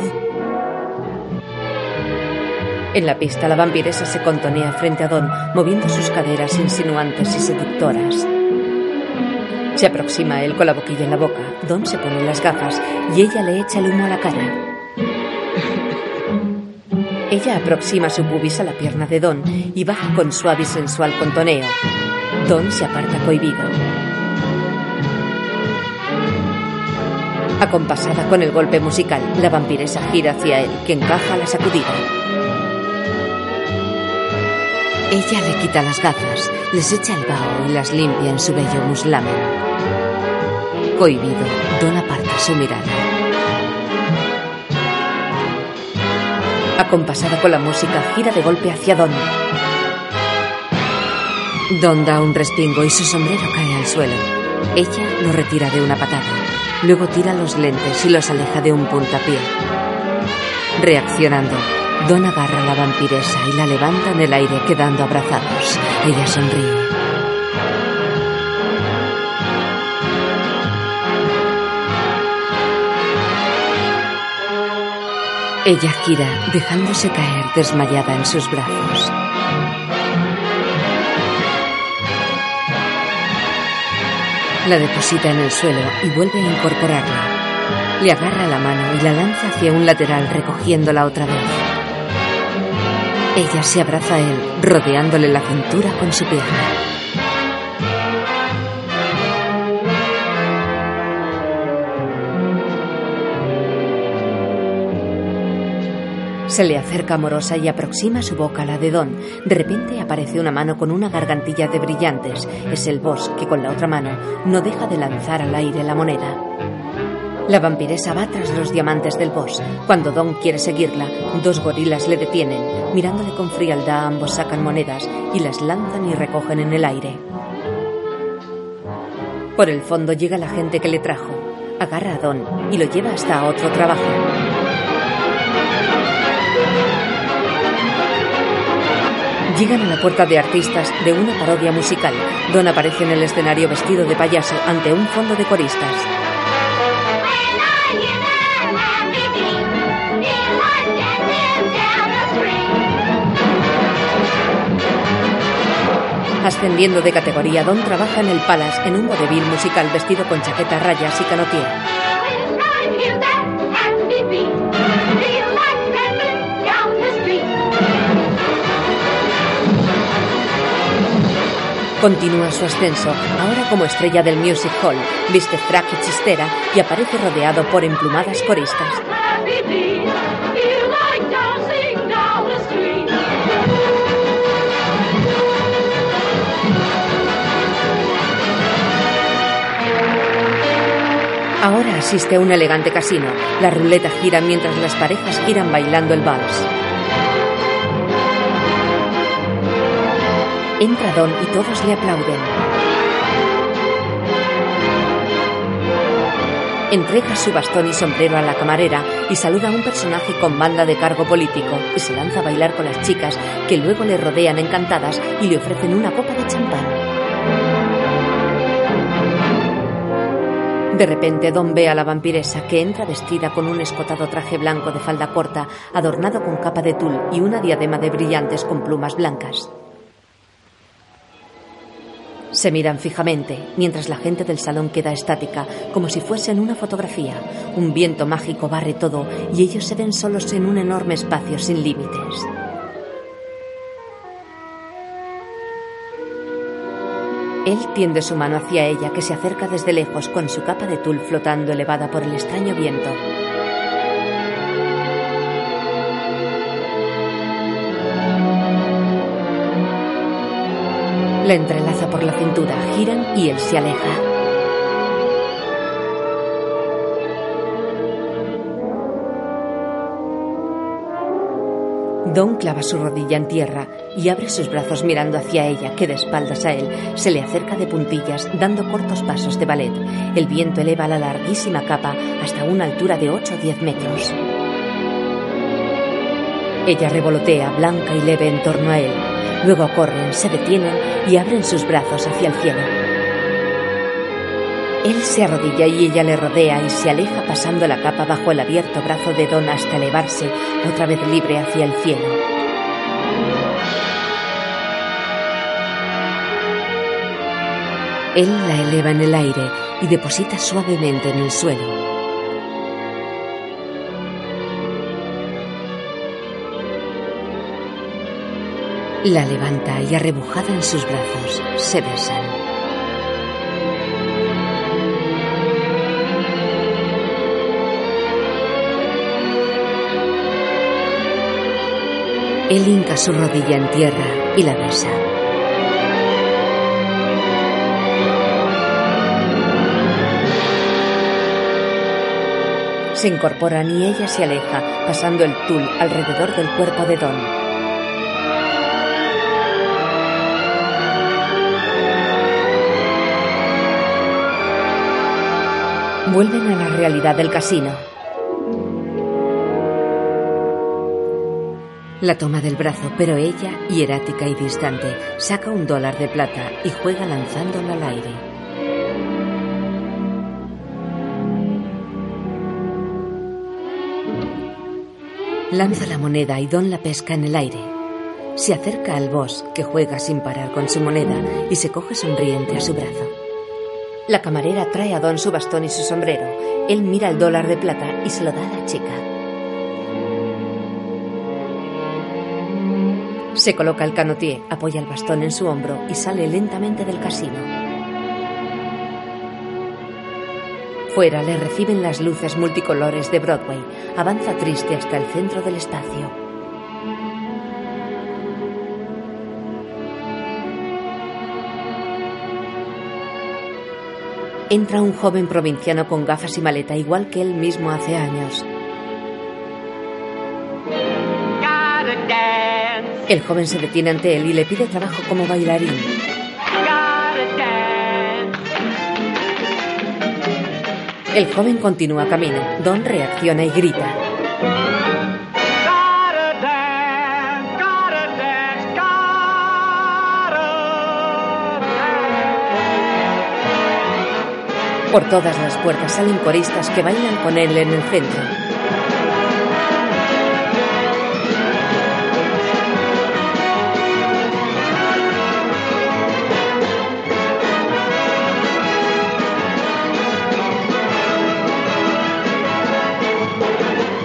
S2: En la pista, la vampiresa se contonea frente a Don, moviendo sus caderas insinuantes y seductoras. Se aproxima a él con la boquilla en la boca. Don se pone las gafas y ella le echa el humo a la cara. Ella aproxima su pubis a la pierna de Don y baja con suave y sensual contoneo. Don se aparta cohibido. Acompasada con el golpe musical, la vampiresa gira hacia él, que encaja la sacudida. Ella le quita las gafas, les echa el vaho y las limpia en su bello muslamen. Cohibido, Don aparta su mirada. Acompasada con la música, gira de golpe hacia Don. Don da un respingo y su sombrero cae al suelo. Ella lo retira de una patada. Luego tira los lentes y los aleja de un puntapié. Reaccionando, Don agarra a la vampiresa y la levanta en el aire quedando abrazados. Ella sonríe. Ella gira, dejándose caer desmayada en sus brazos. La deposita en el suelo y vuelve a incorporarla. Le agarra la mano y la lanza hacia un lateral recogiéndola otra vez. Ella se abraza a él, rodeándole la cintura con su pierna. Se le acerca amorosa y aproxima su boca a la de Don. De repente aparece una mano con una gargantilla de brillantes. Es el boss que con la otra mano no deja de lanzar al aire la moneda. La vampiresa va tras los diamantes del boss. Cuando Don quiere seguirla, dos gorilas le detienen. Mirándole con frialdad, ambos sacan monedas y las lanzan y recogen en el aire. Por el fondo llega la gente que le trajo. Agarra a Don y lo lleva hasta otro trabajo. Llegan a la puerta de artistas de una parodia musical. Don aparece en el escenario vestido de payaso ante un fondo de coristas. Ascendiendo de categoría, Don trabaja en el Palace en un vodevil musical vestido con chaqueta, rayas y canotier. Continúa su ascenso, ahora como estrella del Music Hall, viste frac y chistera y aparece rodeado por emplumadas coristas. Ahora asiste a un elegante casino. La ruleta gira mientras las parejas giran bailando el vals. Entra Don y todos le aplauden. Entrega su bastón y sombrero a la camarera y saluda a un personaje con banda de cargo político y se lanza a bailar con las chicas que luego le rodean encantadas y le ofrecen una copa de champán. De repente, Don ve a la vampiresa que entra vestida con un escotado traje blanco de falda corta, adornado con capa de tul y una diadema de brillantes con plumas blancas. Se miran fijamente, mientras la gente del salón queda estática, como si fuesen una fotografía. Un viento mágico barre todo y ellos se ven solos en un enorme espacio sin límites. Él tiende su mano hacia ella, que se acerca desde lejos con su capa de tul flotando elevada por el extraño viento. La entrelaza por la cintura, giran y él se aleja. Don clava su rodilla en tierra y abre sus brazos mirando hacia ella, que de espaldas a él se le acerca de puntillas, dando cortos pasos de ballet. El viento eleva la larguísima capa hasta una altura de 8 o 10 metros. Ella revolotea, blanca y leve en torno a él. Luego corren, se detienen y abren sus brazos hacia el cielo. Él se arrodilla y ella le rodea y se aleja pasando la capa bajo el abierto brazo de Don hasta elevarse, otra vez libre hacia el cielo. Él la eleva en el aire y deposita suavemente en el suelo. La levanta y arrebujada en sus brazos, se besan. Él hinca su rodilla en tierra y la besa. Se incorporan y ella se aleja, pasando el tul alrededor del cuerpo de Don. Vuelven a la realidad del casino. La toma del brazo, pero ella, hierática y distante, saca un dólar de plata y juega lanzándolo al aire. Lanza la moneda y Don la pesca en el aire. Se acerca al boss, que juega sin parar con su moneda, y se coge sonriente a su brazo. La camarera trae a Don su bastón y su sombrero. Él mira el dólar de plata y se lo da a la chica. Se coloca el canotier, apoya el bastón en su hombro y sale lentamente del casino. Fuera le reciben las luces multicolores de Broadway. Avanza triste hasta el centro del estacio. Entra un joven provinciano con gafas y maleta igual que él mismo hace años. El joven se detiene ante él y le pide trabajo como bailarín. El joven continúa camino. Don reacciona y grita. Por todas las puertas salen coristas que bailan con él en el centro.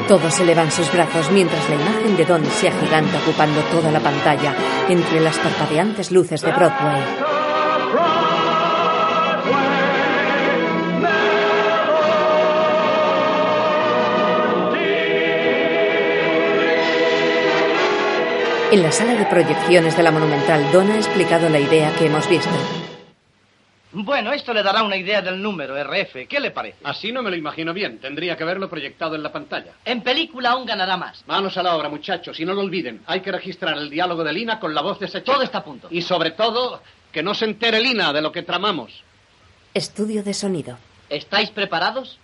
S2: Todos elevan sus brazos mientras la imagen de Don se agiganta ocupando toda la pantalla entre las parpadeantes luces de Broadway. En la sala de proyecciones de la Monumental, Don ha explicado la idea que hemos visto.
S4: Bueno, esto le dará una idea del número, RF. ¿Qué le parece?
S6: Así no me lo imagino bien. Tendría que verlo proyectado en la pantalla.
S24: En película aún ganará más.
S6: Manos a la obra, muchachos, y no lo olviden. Hay que registrar el diálogo de Lina con la voz de chica.
S24: Todo está a punto.
S6: Y sobre todo, que no se entere Lina de lo que tramamos.
S2: Estudio de sonido.
S24: ¿Estáis preparados?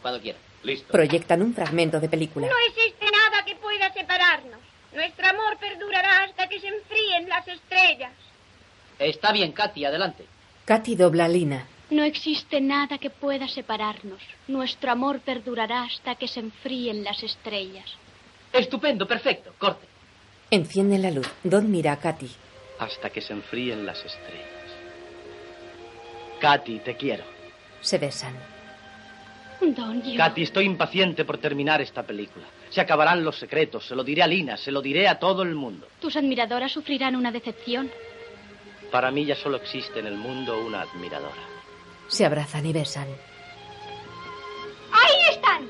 S24: Cuando quieran.
S6: Listo.
S2: Proyectan un fragmento de película.
S10: No existe nada que pueda separarnos. Nuestro amor perdurará hasta que se enfríen las estrellas.
S24: Está bien, Katy, adelante.
S2: Katy dobla a Lina.
S7: No existe nada que pueda separarnos. Nuestro amor perdurará hasta que se enfríen las estrellas.
S24: Estupendo, perfecto. Corte.
S2: Enciende la luz. Don mira a Katy.
S4: Hasta que se enfríen las estrellas. Katy, te quiero.
S2: Se besan.
S7: Don, yo...
S4: Katy, estoy impaciente por terminar esta película. Se acabarán los secretos, se lo diré a Lina, se lo diré a todo el mundo.
S7: Tus admiradoras sufrirán una decepción.
S4: Para mí ya solo existe en el mundo una admiradora.
S2: Se abrazan y besan.
S10: ¡Ahí están!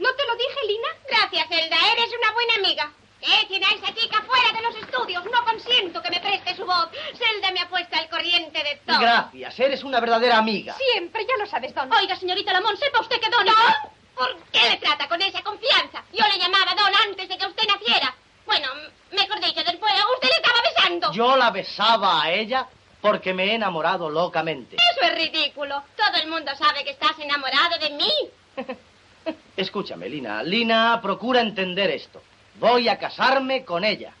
S10: ¿No te lo dije, Lina? Gracias, Zelda. Eres una buena amiga. Echen a esa chica fuera de los estudios. No consiento que me preste su voz. Zelda me ha puesto al corriente de todo.
S4: Gracias, eres una verdadera amiga.
S10: Siempre, ya lo sabes, Don.
S7: Oiga, señorita Lamont, sepa usted que Don...
S10: ¿Don? ¿Por qué le trata con esa confianza? Yo le llamaba Don antes de que usted naciera. Bueno, mejor dicho, después usted le estaba besando.
S4: Yo la besaba a ella porque me he enamorado locamente.
S10: Eso es ridículo. Todo el mundo sabe que estás enamorado de mí.
S4: Escúchame, Lina. Lina, procura entender esto. Voy a casarme con ella.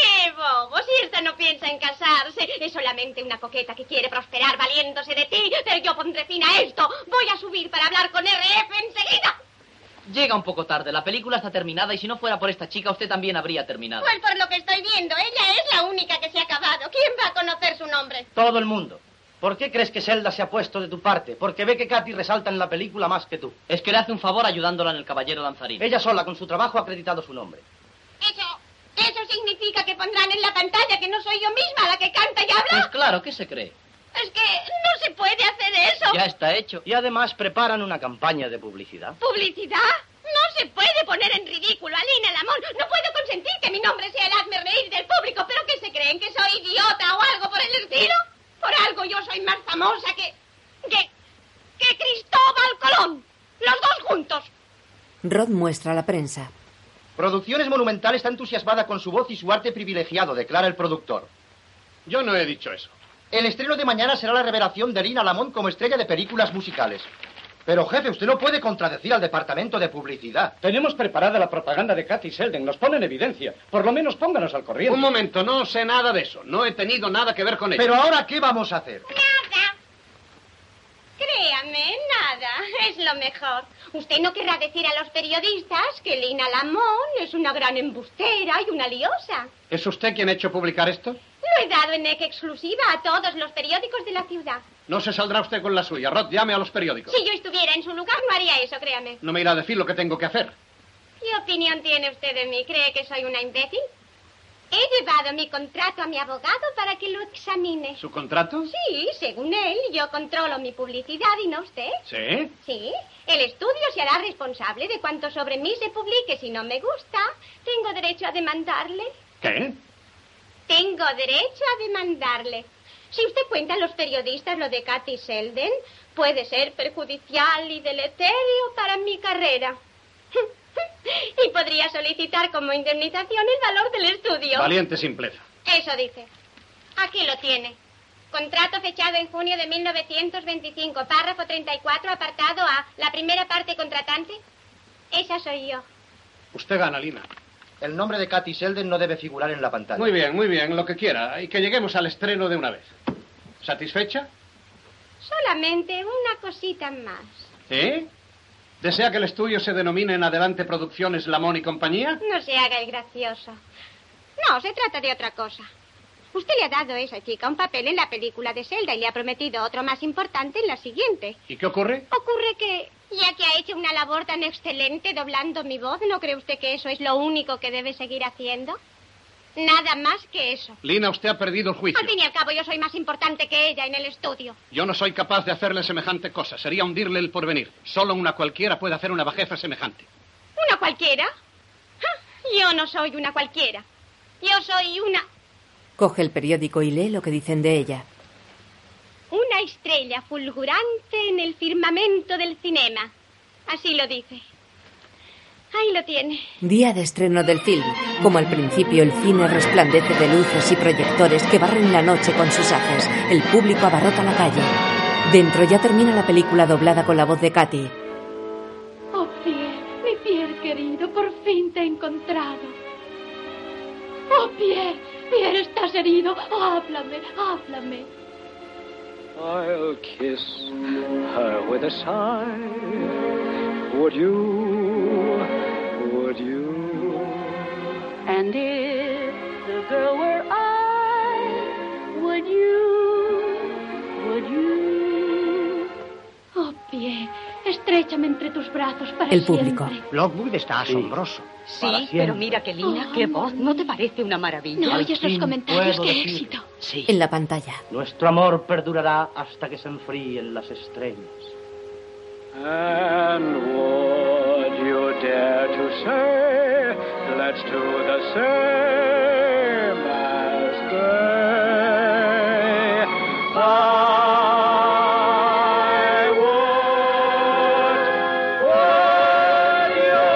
S10: ¡Qué bobo! Si esta no piensa en casarse, es solamente una coqueta que quiere prosperar valiéndose de ti. Pero yo pondré fin a esto. Voy a subir para hablar con RF enseguida.
S24: Llega un poco tarde. La película está terminada y si no fuera por esta chica, usted también habría terminado.
S10: Pues por lo que estoy viendo, ella es la única que se ha acabado. ¿Quién va a conocer su nombre?
S4: Todo el mundo. ¿Por qué crees que Zelda se ha puesto de tu parte? Porque ve que Katy resalta en la película más que tú.
S24: Es que le hace un favor ayudándola en el Caballero Danzarín.
S4: Ella sola, con su trabajo, ha acreditado su nombre.
S10: Eso, eso significa que pondrán en la pantalla que no soy yo misma la que canta y habla.
S24: Pues claro, ¿qué se cree?
S10: Es que no se puede hacer eso.
S24: Ya está hecho.
S4: Y además preparan una campaña de publicidad.
S10: ¿Publicidad? No se puede poner en ridículo a Lina Lamont. No puedo consentir que mi nombre sea el hazme reír del público. ¿Pero qué se creen? ¿Que soy idiota o algo por el estilo? Por algo yo soy más famosa que... que... que Cristóbal Colón. Los dos juntos.
S2: Rod muestra a la prensa.
S4: Producciones Monumental está entusiasmada con su voz y su arte privilegiado, declara el productor.
S6: Yo no he dicho eso.
S4: El estreno de mañana será la revelación de Lina Lamont como estrella de películas musicales. Pero, jefe, usted no puede contradecir al departamento de publicidad.
S6: Tenemos preparada la propaganda de Katy Selden. Nos pone en evidencia. Por lo menos pónganos al corriente. Un momento, no sé nada de eso. No he tenido nada que ver con ello.
S4: Pero ahora, ¿qué vamos a hacer?
S10: Nada. Créame, nada. Es lo mejor. Usted no querrá decir a los periodistas que Lina Lamont es una gran embustera y una liosa.
S6: ¿Es usted quien ha hecho publicar esto?
S10: Lo he dado en ex exclusiva a todos los periódicos de la ciudad.
S6: No se saldrá usted con la suya. Rod, llame a los periódicos.
S10: Si yo estuviera en su lugar, no haría eso, créame.
S6: No me irá a decir lo que tengo que hacer.
S10: ¿Qué opinión tiene usted de mí? ¿Cree que soy una imbécil? He llevado mi contrato a mi abogado para que lo examine.
S6: ¿Su contrato?
S10: Sí, según él, yo controlo mi publicidad y no usted.
S6: ¿Sí?
S10: Sí, el estudio se hará responsable de cuanto sobre mí se publique. Si no me gusta, tengo derecho a demandarle.
S6: ¿Qué?
S10: Tengo derecho a demandarle. Si usted cuenta a los periodistas lo de Katy Selden, puede ser perjudicial y deleterio para mi carrera. y podría solicitar como indemnización el valor del estudio.
S6: Valiente simpleza.
S10: Eso dice. Aquí lo tiene. Contrato fechado en junio de 1925, párrafo 34, apartado A. La primera parte contratante. Esa soy yo.
S6: Usted gana, Lina.
S4: El nombre de Katy Selden no debe figurar en la pantalla.
S6: Muy bien, muy bien, lo que quiera. Y que lleguemos al estreno de una vez. ¿Satisfecha?
S10: Solamente una cosita más.
S6: ¿Eh? ¿Desea que el estudio se denomine en adelante Producciones Lamón y compañía?
S10: No se haga el gracioso. No, se trata de otra cosa. Usted le ha dado a esa chica un papel en la película de Zelda y le ha prometido otro más importante en la siguiente.
S6: ¿Y qué ocurre?
S10: Ocurre que, ya que ha hecho una labor tan excelente doblando mi voz, ¿no cree usted que eso es lo único que debe seguir haciendo? Nada más que eso.
S6: Lina, usted ha perdido el juicio.
S10: Al fin y al cabo, yo soy más importante que ella en el estudio.
S6: Yo no soy capaz de hacerle semejante cosa. Sería hundirle el porvenir. Solo una cualquiera puede hacer una bajeza semejante.
S10: ¿Una cualquiera? Ja, Yo no soy una cualquiera. Yo soy una...
S2: Coge el periódico y lee lo que dicen de ella.
S10: Una estrella fulgurante en el firmamento del cinema. Así lo dice. Ahí lo tiene.
S2: Día de estreno del film. Como al principio el cine resplandece de luces y proyectores que barren la noche con sus haces. El público abarrota la calle. Dentro ya termina la película doblada con la voz de Katy.
S17: Oh, Pierre, mi Pierre querido, por fin te he encontrado. Oh, Pierre, Pierre, estás herido. Háblame, háblame.
S14: I'll kiss her with a sigh. Would you? Would you?
S17: And if the girl were I, would you? Would you? Oh, Pierre, estrechame entre tus brazos para
S2: El público.
S17: siempre.
S5: Lockwood está asombroso.
S17: Sí, pero mira qué Lina, qué voz. ¿No te parece una maravilla?
S4: No oyes los comentarios,
S17: qué
S4: qué
S17: éxito.
S4: Sí.
S2: En la pantalla.
S4: Nuestro amor perdurará hasta que se enfríen las estrellas.
S14: And would you dare to say, let's do the same as they? I would, would you?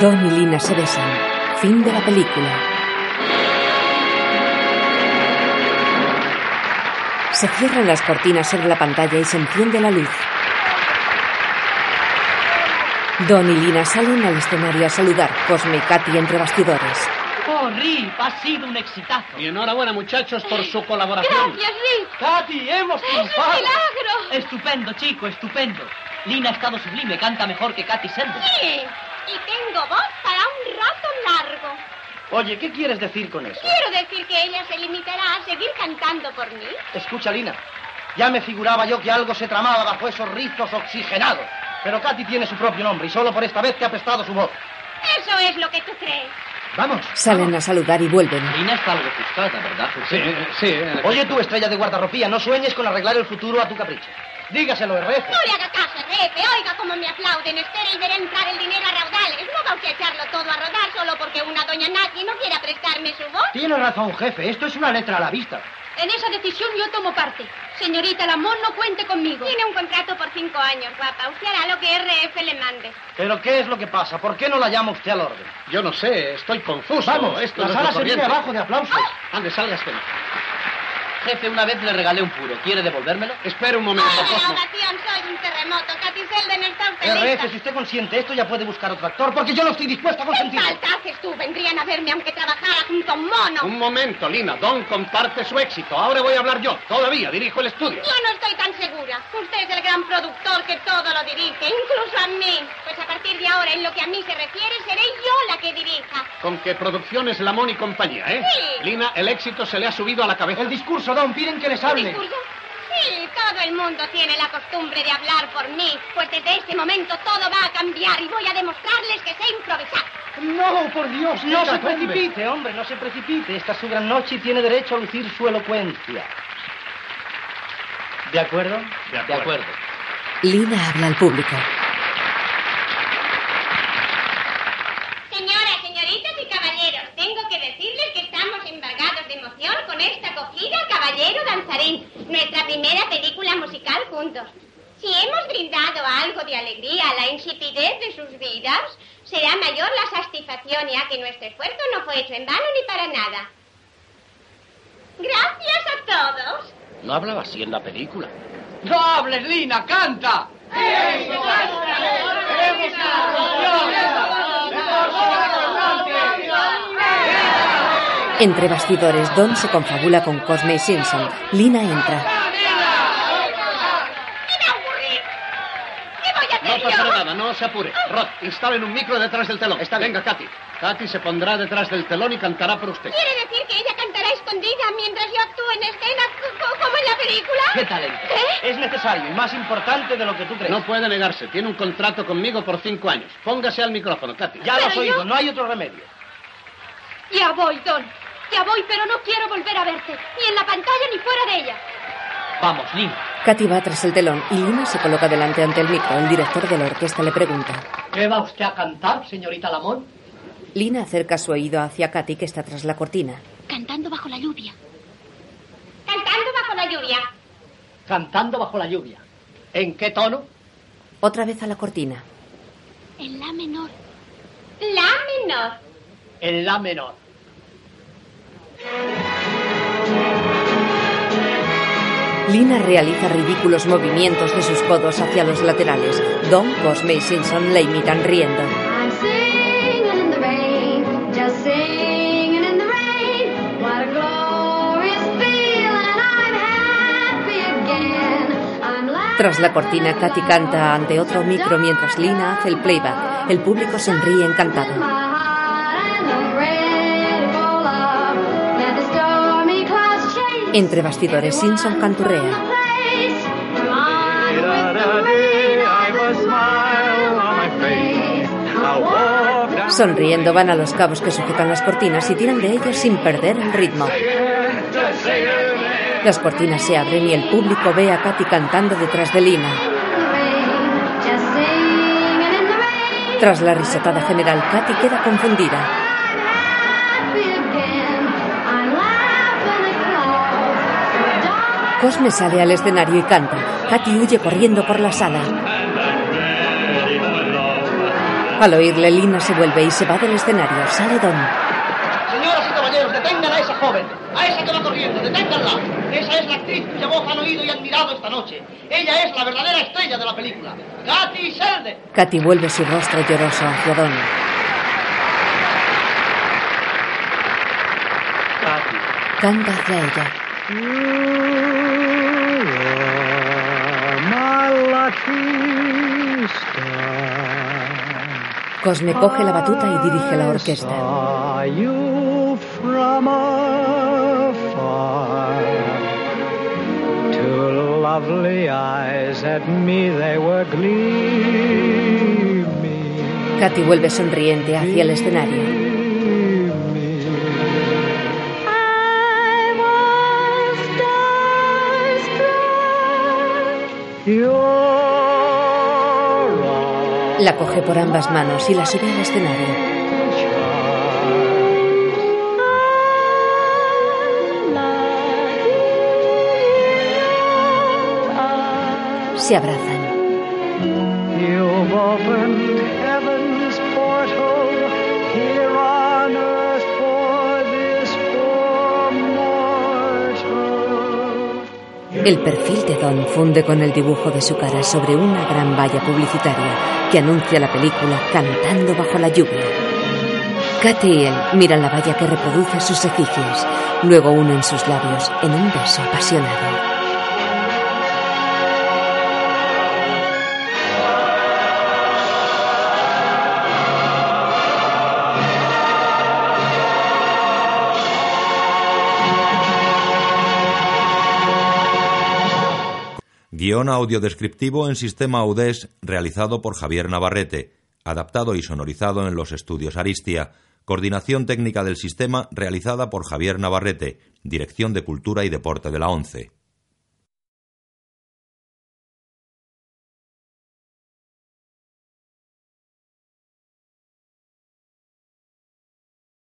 S2: Don y Lina se besan. Fin de la película. Se cierran las cortinas sobre la pantalla y se enciende la luz. Don y Lina salen al escenario a saludar. Cosme y Katy entre bastidores.
S24: Oh, Rip, ha sido un exitazo.
S6: Y enhorabuena, muchachos, por su colaboración.
S10: Rick.
S24: Katy, hemos triunfado.
S10: milagro!
S24: Estupendo, chico, estupendo. Lina ha estado sublime, canta mejor que Katy Selden.
S10: Sí, y tengo voz para un rato largo.
S4: Oye, ¿qué quieres decir con eso?
S10: Quiero decir que ella se limitará a seguir cantando por mí.
S4: Escucha, Lina. Ya me figuraba yo que algo se tramaba bajo esos rizos oxigenados. Pero Katy tiene su propio nombre y solo por esta vez te ha prestado su voz.
S10: Eso es lo que tú crees.
S4: Vamos.
S2: Salen a saludar y vuelven.
S24: Lina está algo ofuscada, ¿verdad,
S6: Sí, sí.
S4: Oye, tú, estrella de guardarropía, no sueñes con arreglar el futuro a tu capricho. Dígaselo, RF.
S10: No le haga caso, Repe. Oiga cómo me aplauden. Espere y veré entrar el dinero a raudales. No va usted a echarlo todo a rodar solo porque una doña Nati no quiera prestarme su voz.
S4: Tiene razón, jefe. Esto es una letra a la vista.
S17: En esa decisión yo tomo parte. Señorita Lamont, no cuente conmigo.
S10: Tiene un contrato por cinco años, guapa. Usted hará lo que RF le mande.
S4: ¿Pero qué es lo que pasa? ¿Por qué no la llama usted al orden?
S6: Yo no sé, estoy confuso.
S4: Vamos,
S6: esto
S4: la
S6: no
S4: sala se viene abajo de aplausos.
S6: Ande, salga usted.
S24: Jefe, una vez le regalé un puro. ¿Quiere devolvérmelo?
S6: Espera un momento,
S10: la
S6: Cosmo.
S10: soy un terremoto. Está usted
S4: RF,
S10: lista.
S4: si usted consiente esto, ya puede buscar otro actor, porque yo no estoy dispuesto a
S10: ¿Qué
S4: consentirlo.
S10: falta haces tú? Vendrían a verme aunque trabajara junto a un mono.
S6: Un momento, Lina. Don comparte su éxito. Ahora voy a hablar yo. Todavía dirijo el estudio.
S10: Yo no estoy tan segura. Usted es el gran productor que todo lo dirige, incluso a mí. Pues a partir de ahora, en lo que a mí se refiere, seré yo la que dirija.
S6: Con que Producciones Lamón y compañía, ¿eh?
S10: Sí.
S6: Lina, el éxito se le ha subido a la cabeza.
S4: El discurso, Don, piden que les hable.
S10: Sí, todo el mundo tiene la costumbre de hablar por mí, pues desde este momento todo va a cambiar y voy a demostrarles que sé improvisar.
S4: No, por Dios, no se precipite, hombre, no se precipite. Esta es su gran noche y tiene derecho a lucir su elocuencia. ¿De acuerdo?
S6: De acuerdo.
S2: Lina habla al público.
S10: Señoras, señoritas y caballeros, tengo que decirles que estamos embargados de emoción con esta acogida Caballero Danzarín, nuestra primera película musical juntos. Si hemos brindado algo de alegría a la insipidez de sus vidas, será mayor la satisfacción ya que nuestro esfuerzo no fue hecho en vano ni para nada. Gracias a todos.
S4: No hablaba así en la película.
S5: ¡No hables, Lina! ¡Canta!
S2: Entre bastidores, Don se confabula con Cosme y Simpson. Lina entra.
S6: No pasará nada, no se apure. Rod, instalen un micro detrás del telón. Está Venga, Katy. Katy se pondrá detrás del telón y cantará por usted.
S10: ¿Quiere decir que ella cantará escondida mientras yo actúo en escena co- co- como en la película?
S4: ¡Qué talento! Es necesario y más importante de lo que tú crees.
S6: No puede negarse. Tiene un contrato conmigo por cinco años. Póngase al micrófono, Katy.
S4: Ya lo has oído,
S17: yo-
S4: no hay otro remedio.
S17: Ya voy, Don. Ya voy, pero no quiero volver a verte. Ni en la pantalla ni fuera de ella.
S24: Vamos, Lina.
S2: Katy va tras el telón y Lina se coloca delante ante el micro. El director de la orquesta le pregunta.
S8: ¿Qué va usted a cantar, señorita Lamont?
S2: Lina acerca su oído hacia Katy que está tras la cortina.
S7: Cantando bajo la lluvia.
S10: Cantando bajo la lluvia.
S8: Cantando bajo la lluvia. ¿En qué tono?
S2: Otra vez a la cortina.
S7: En la menor.
S10: La menor.
S8: En la menor.
S2: Lina realiza ridículos movimientos de sus codos hacia los laterales. Don, Cosme y Simpson le imitan riendo. Tras la cortina, Katy canta ante otro micro mientras Lina hace el playback. El público sonríe encantado.
S12: Face. I'll walk down
S2: Sonriendo van a los cabos que sujetan las cortinas y tiran de ellos sin perder el ritmo. Las cortinas se abren y el público ve a Katy cantando detrás de Lina. Tras la risotada general, Katy queda confundida. Cosme sale al escenario y canta. Katy huye corriendo por la sala. Al oírle, Lina se vuelve y se va del escenario. Sale Don.
S4: Señoras y caballeros, detengan a esa joven, a esa que va corriendo, deténganla. Esa es la actriz cuya voz han oído y admirado esta noche. Ella es la verdadera estrella de la película, Katy Selden.
S2: Katy vuelve su rostro lloroso hacia Don. Canta hacia ella.
S14: My lucky star.
S2: Cosme coge la batuta y dirige la orquesta.
S14: Saw you from afar. Two lovely eyes at me they were gleaming.
S2: Katy vuelve sonriente hacia el escenario. La coge por ambas manos y la sube al escenario. Se abrazan. El perfil de Don funde con el dibujo de su cara sobre una gran valla publicitaria que anuncia la película Cantando bajo la lluvia. Katy y él miran la valla que reproduce sus efigies, luego unen sus labios en un beso apasionado.
S1: Guión audiodescriptivo en sistema Audés realizado por Javier Navarrete, adaptado y sonorizado en los estudios Aristia. Coordinación técnica del sistema realizada por Javier Navarrete, Dirección de Cultura y Deporte de la ONCE.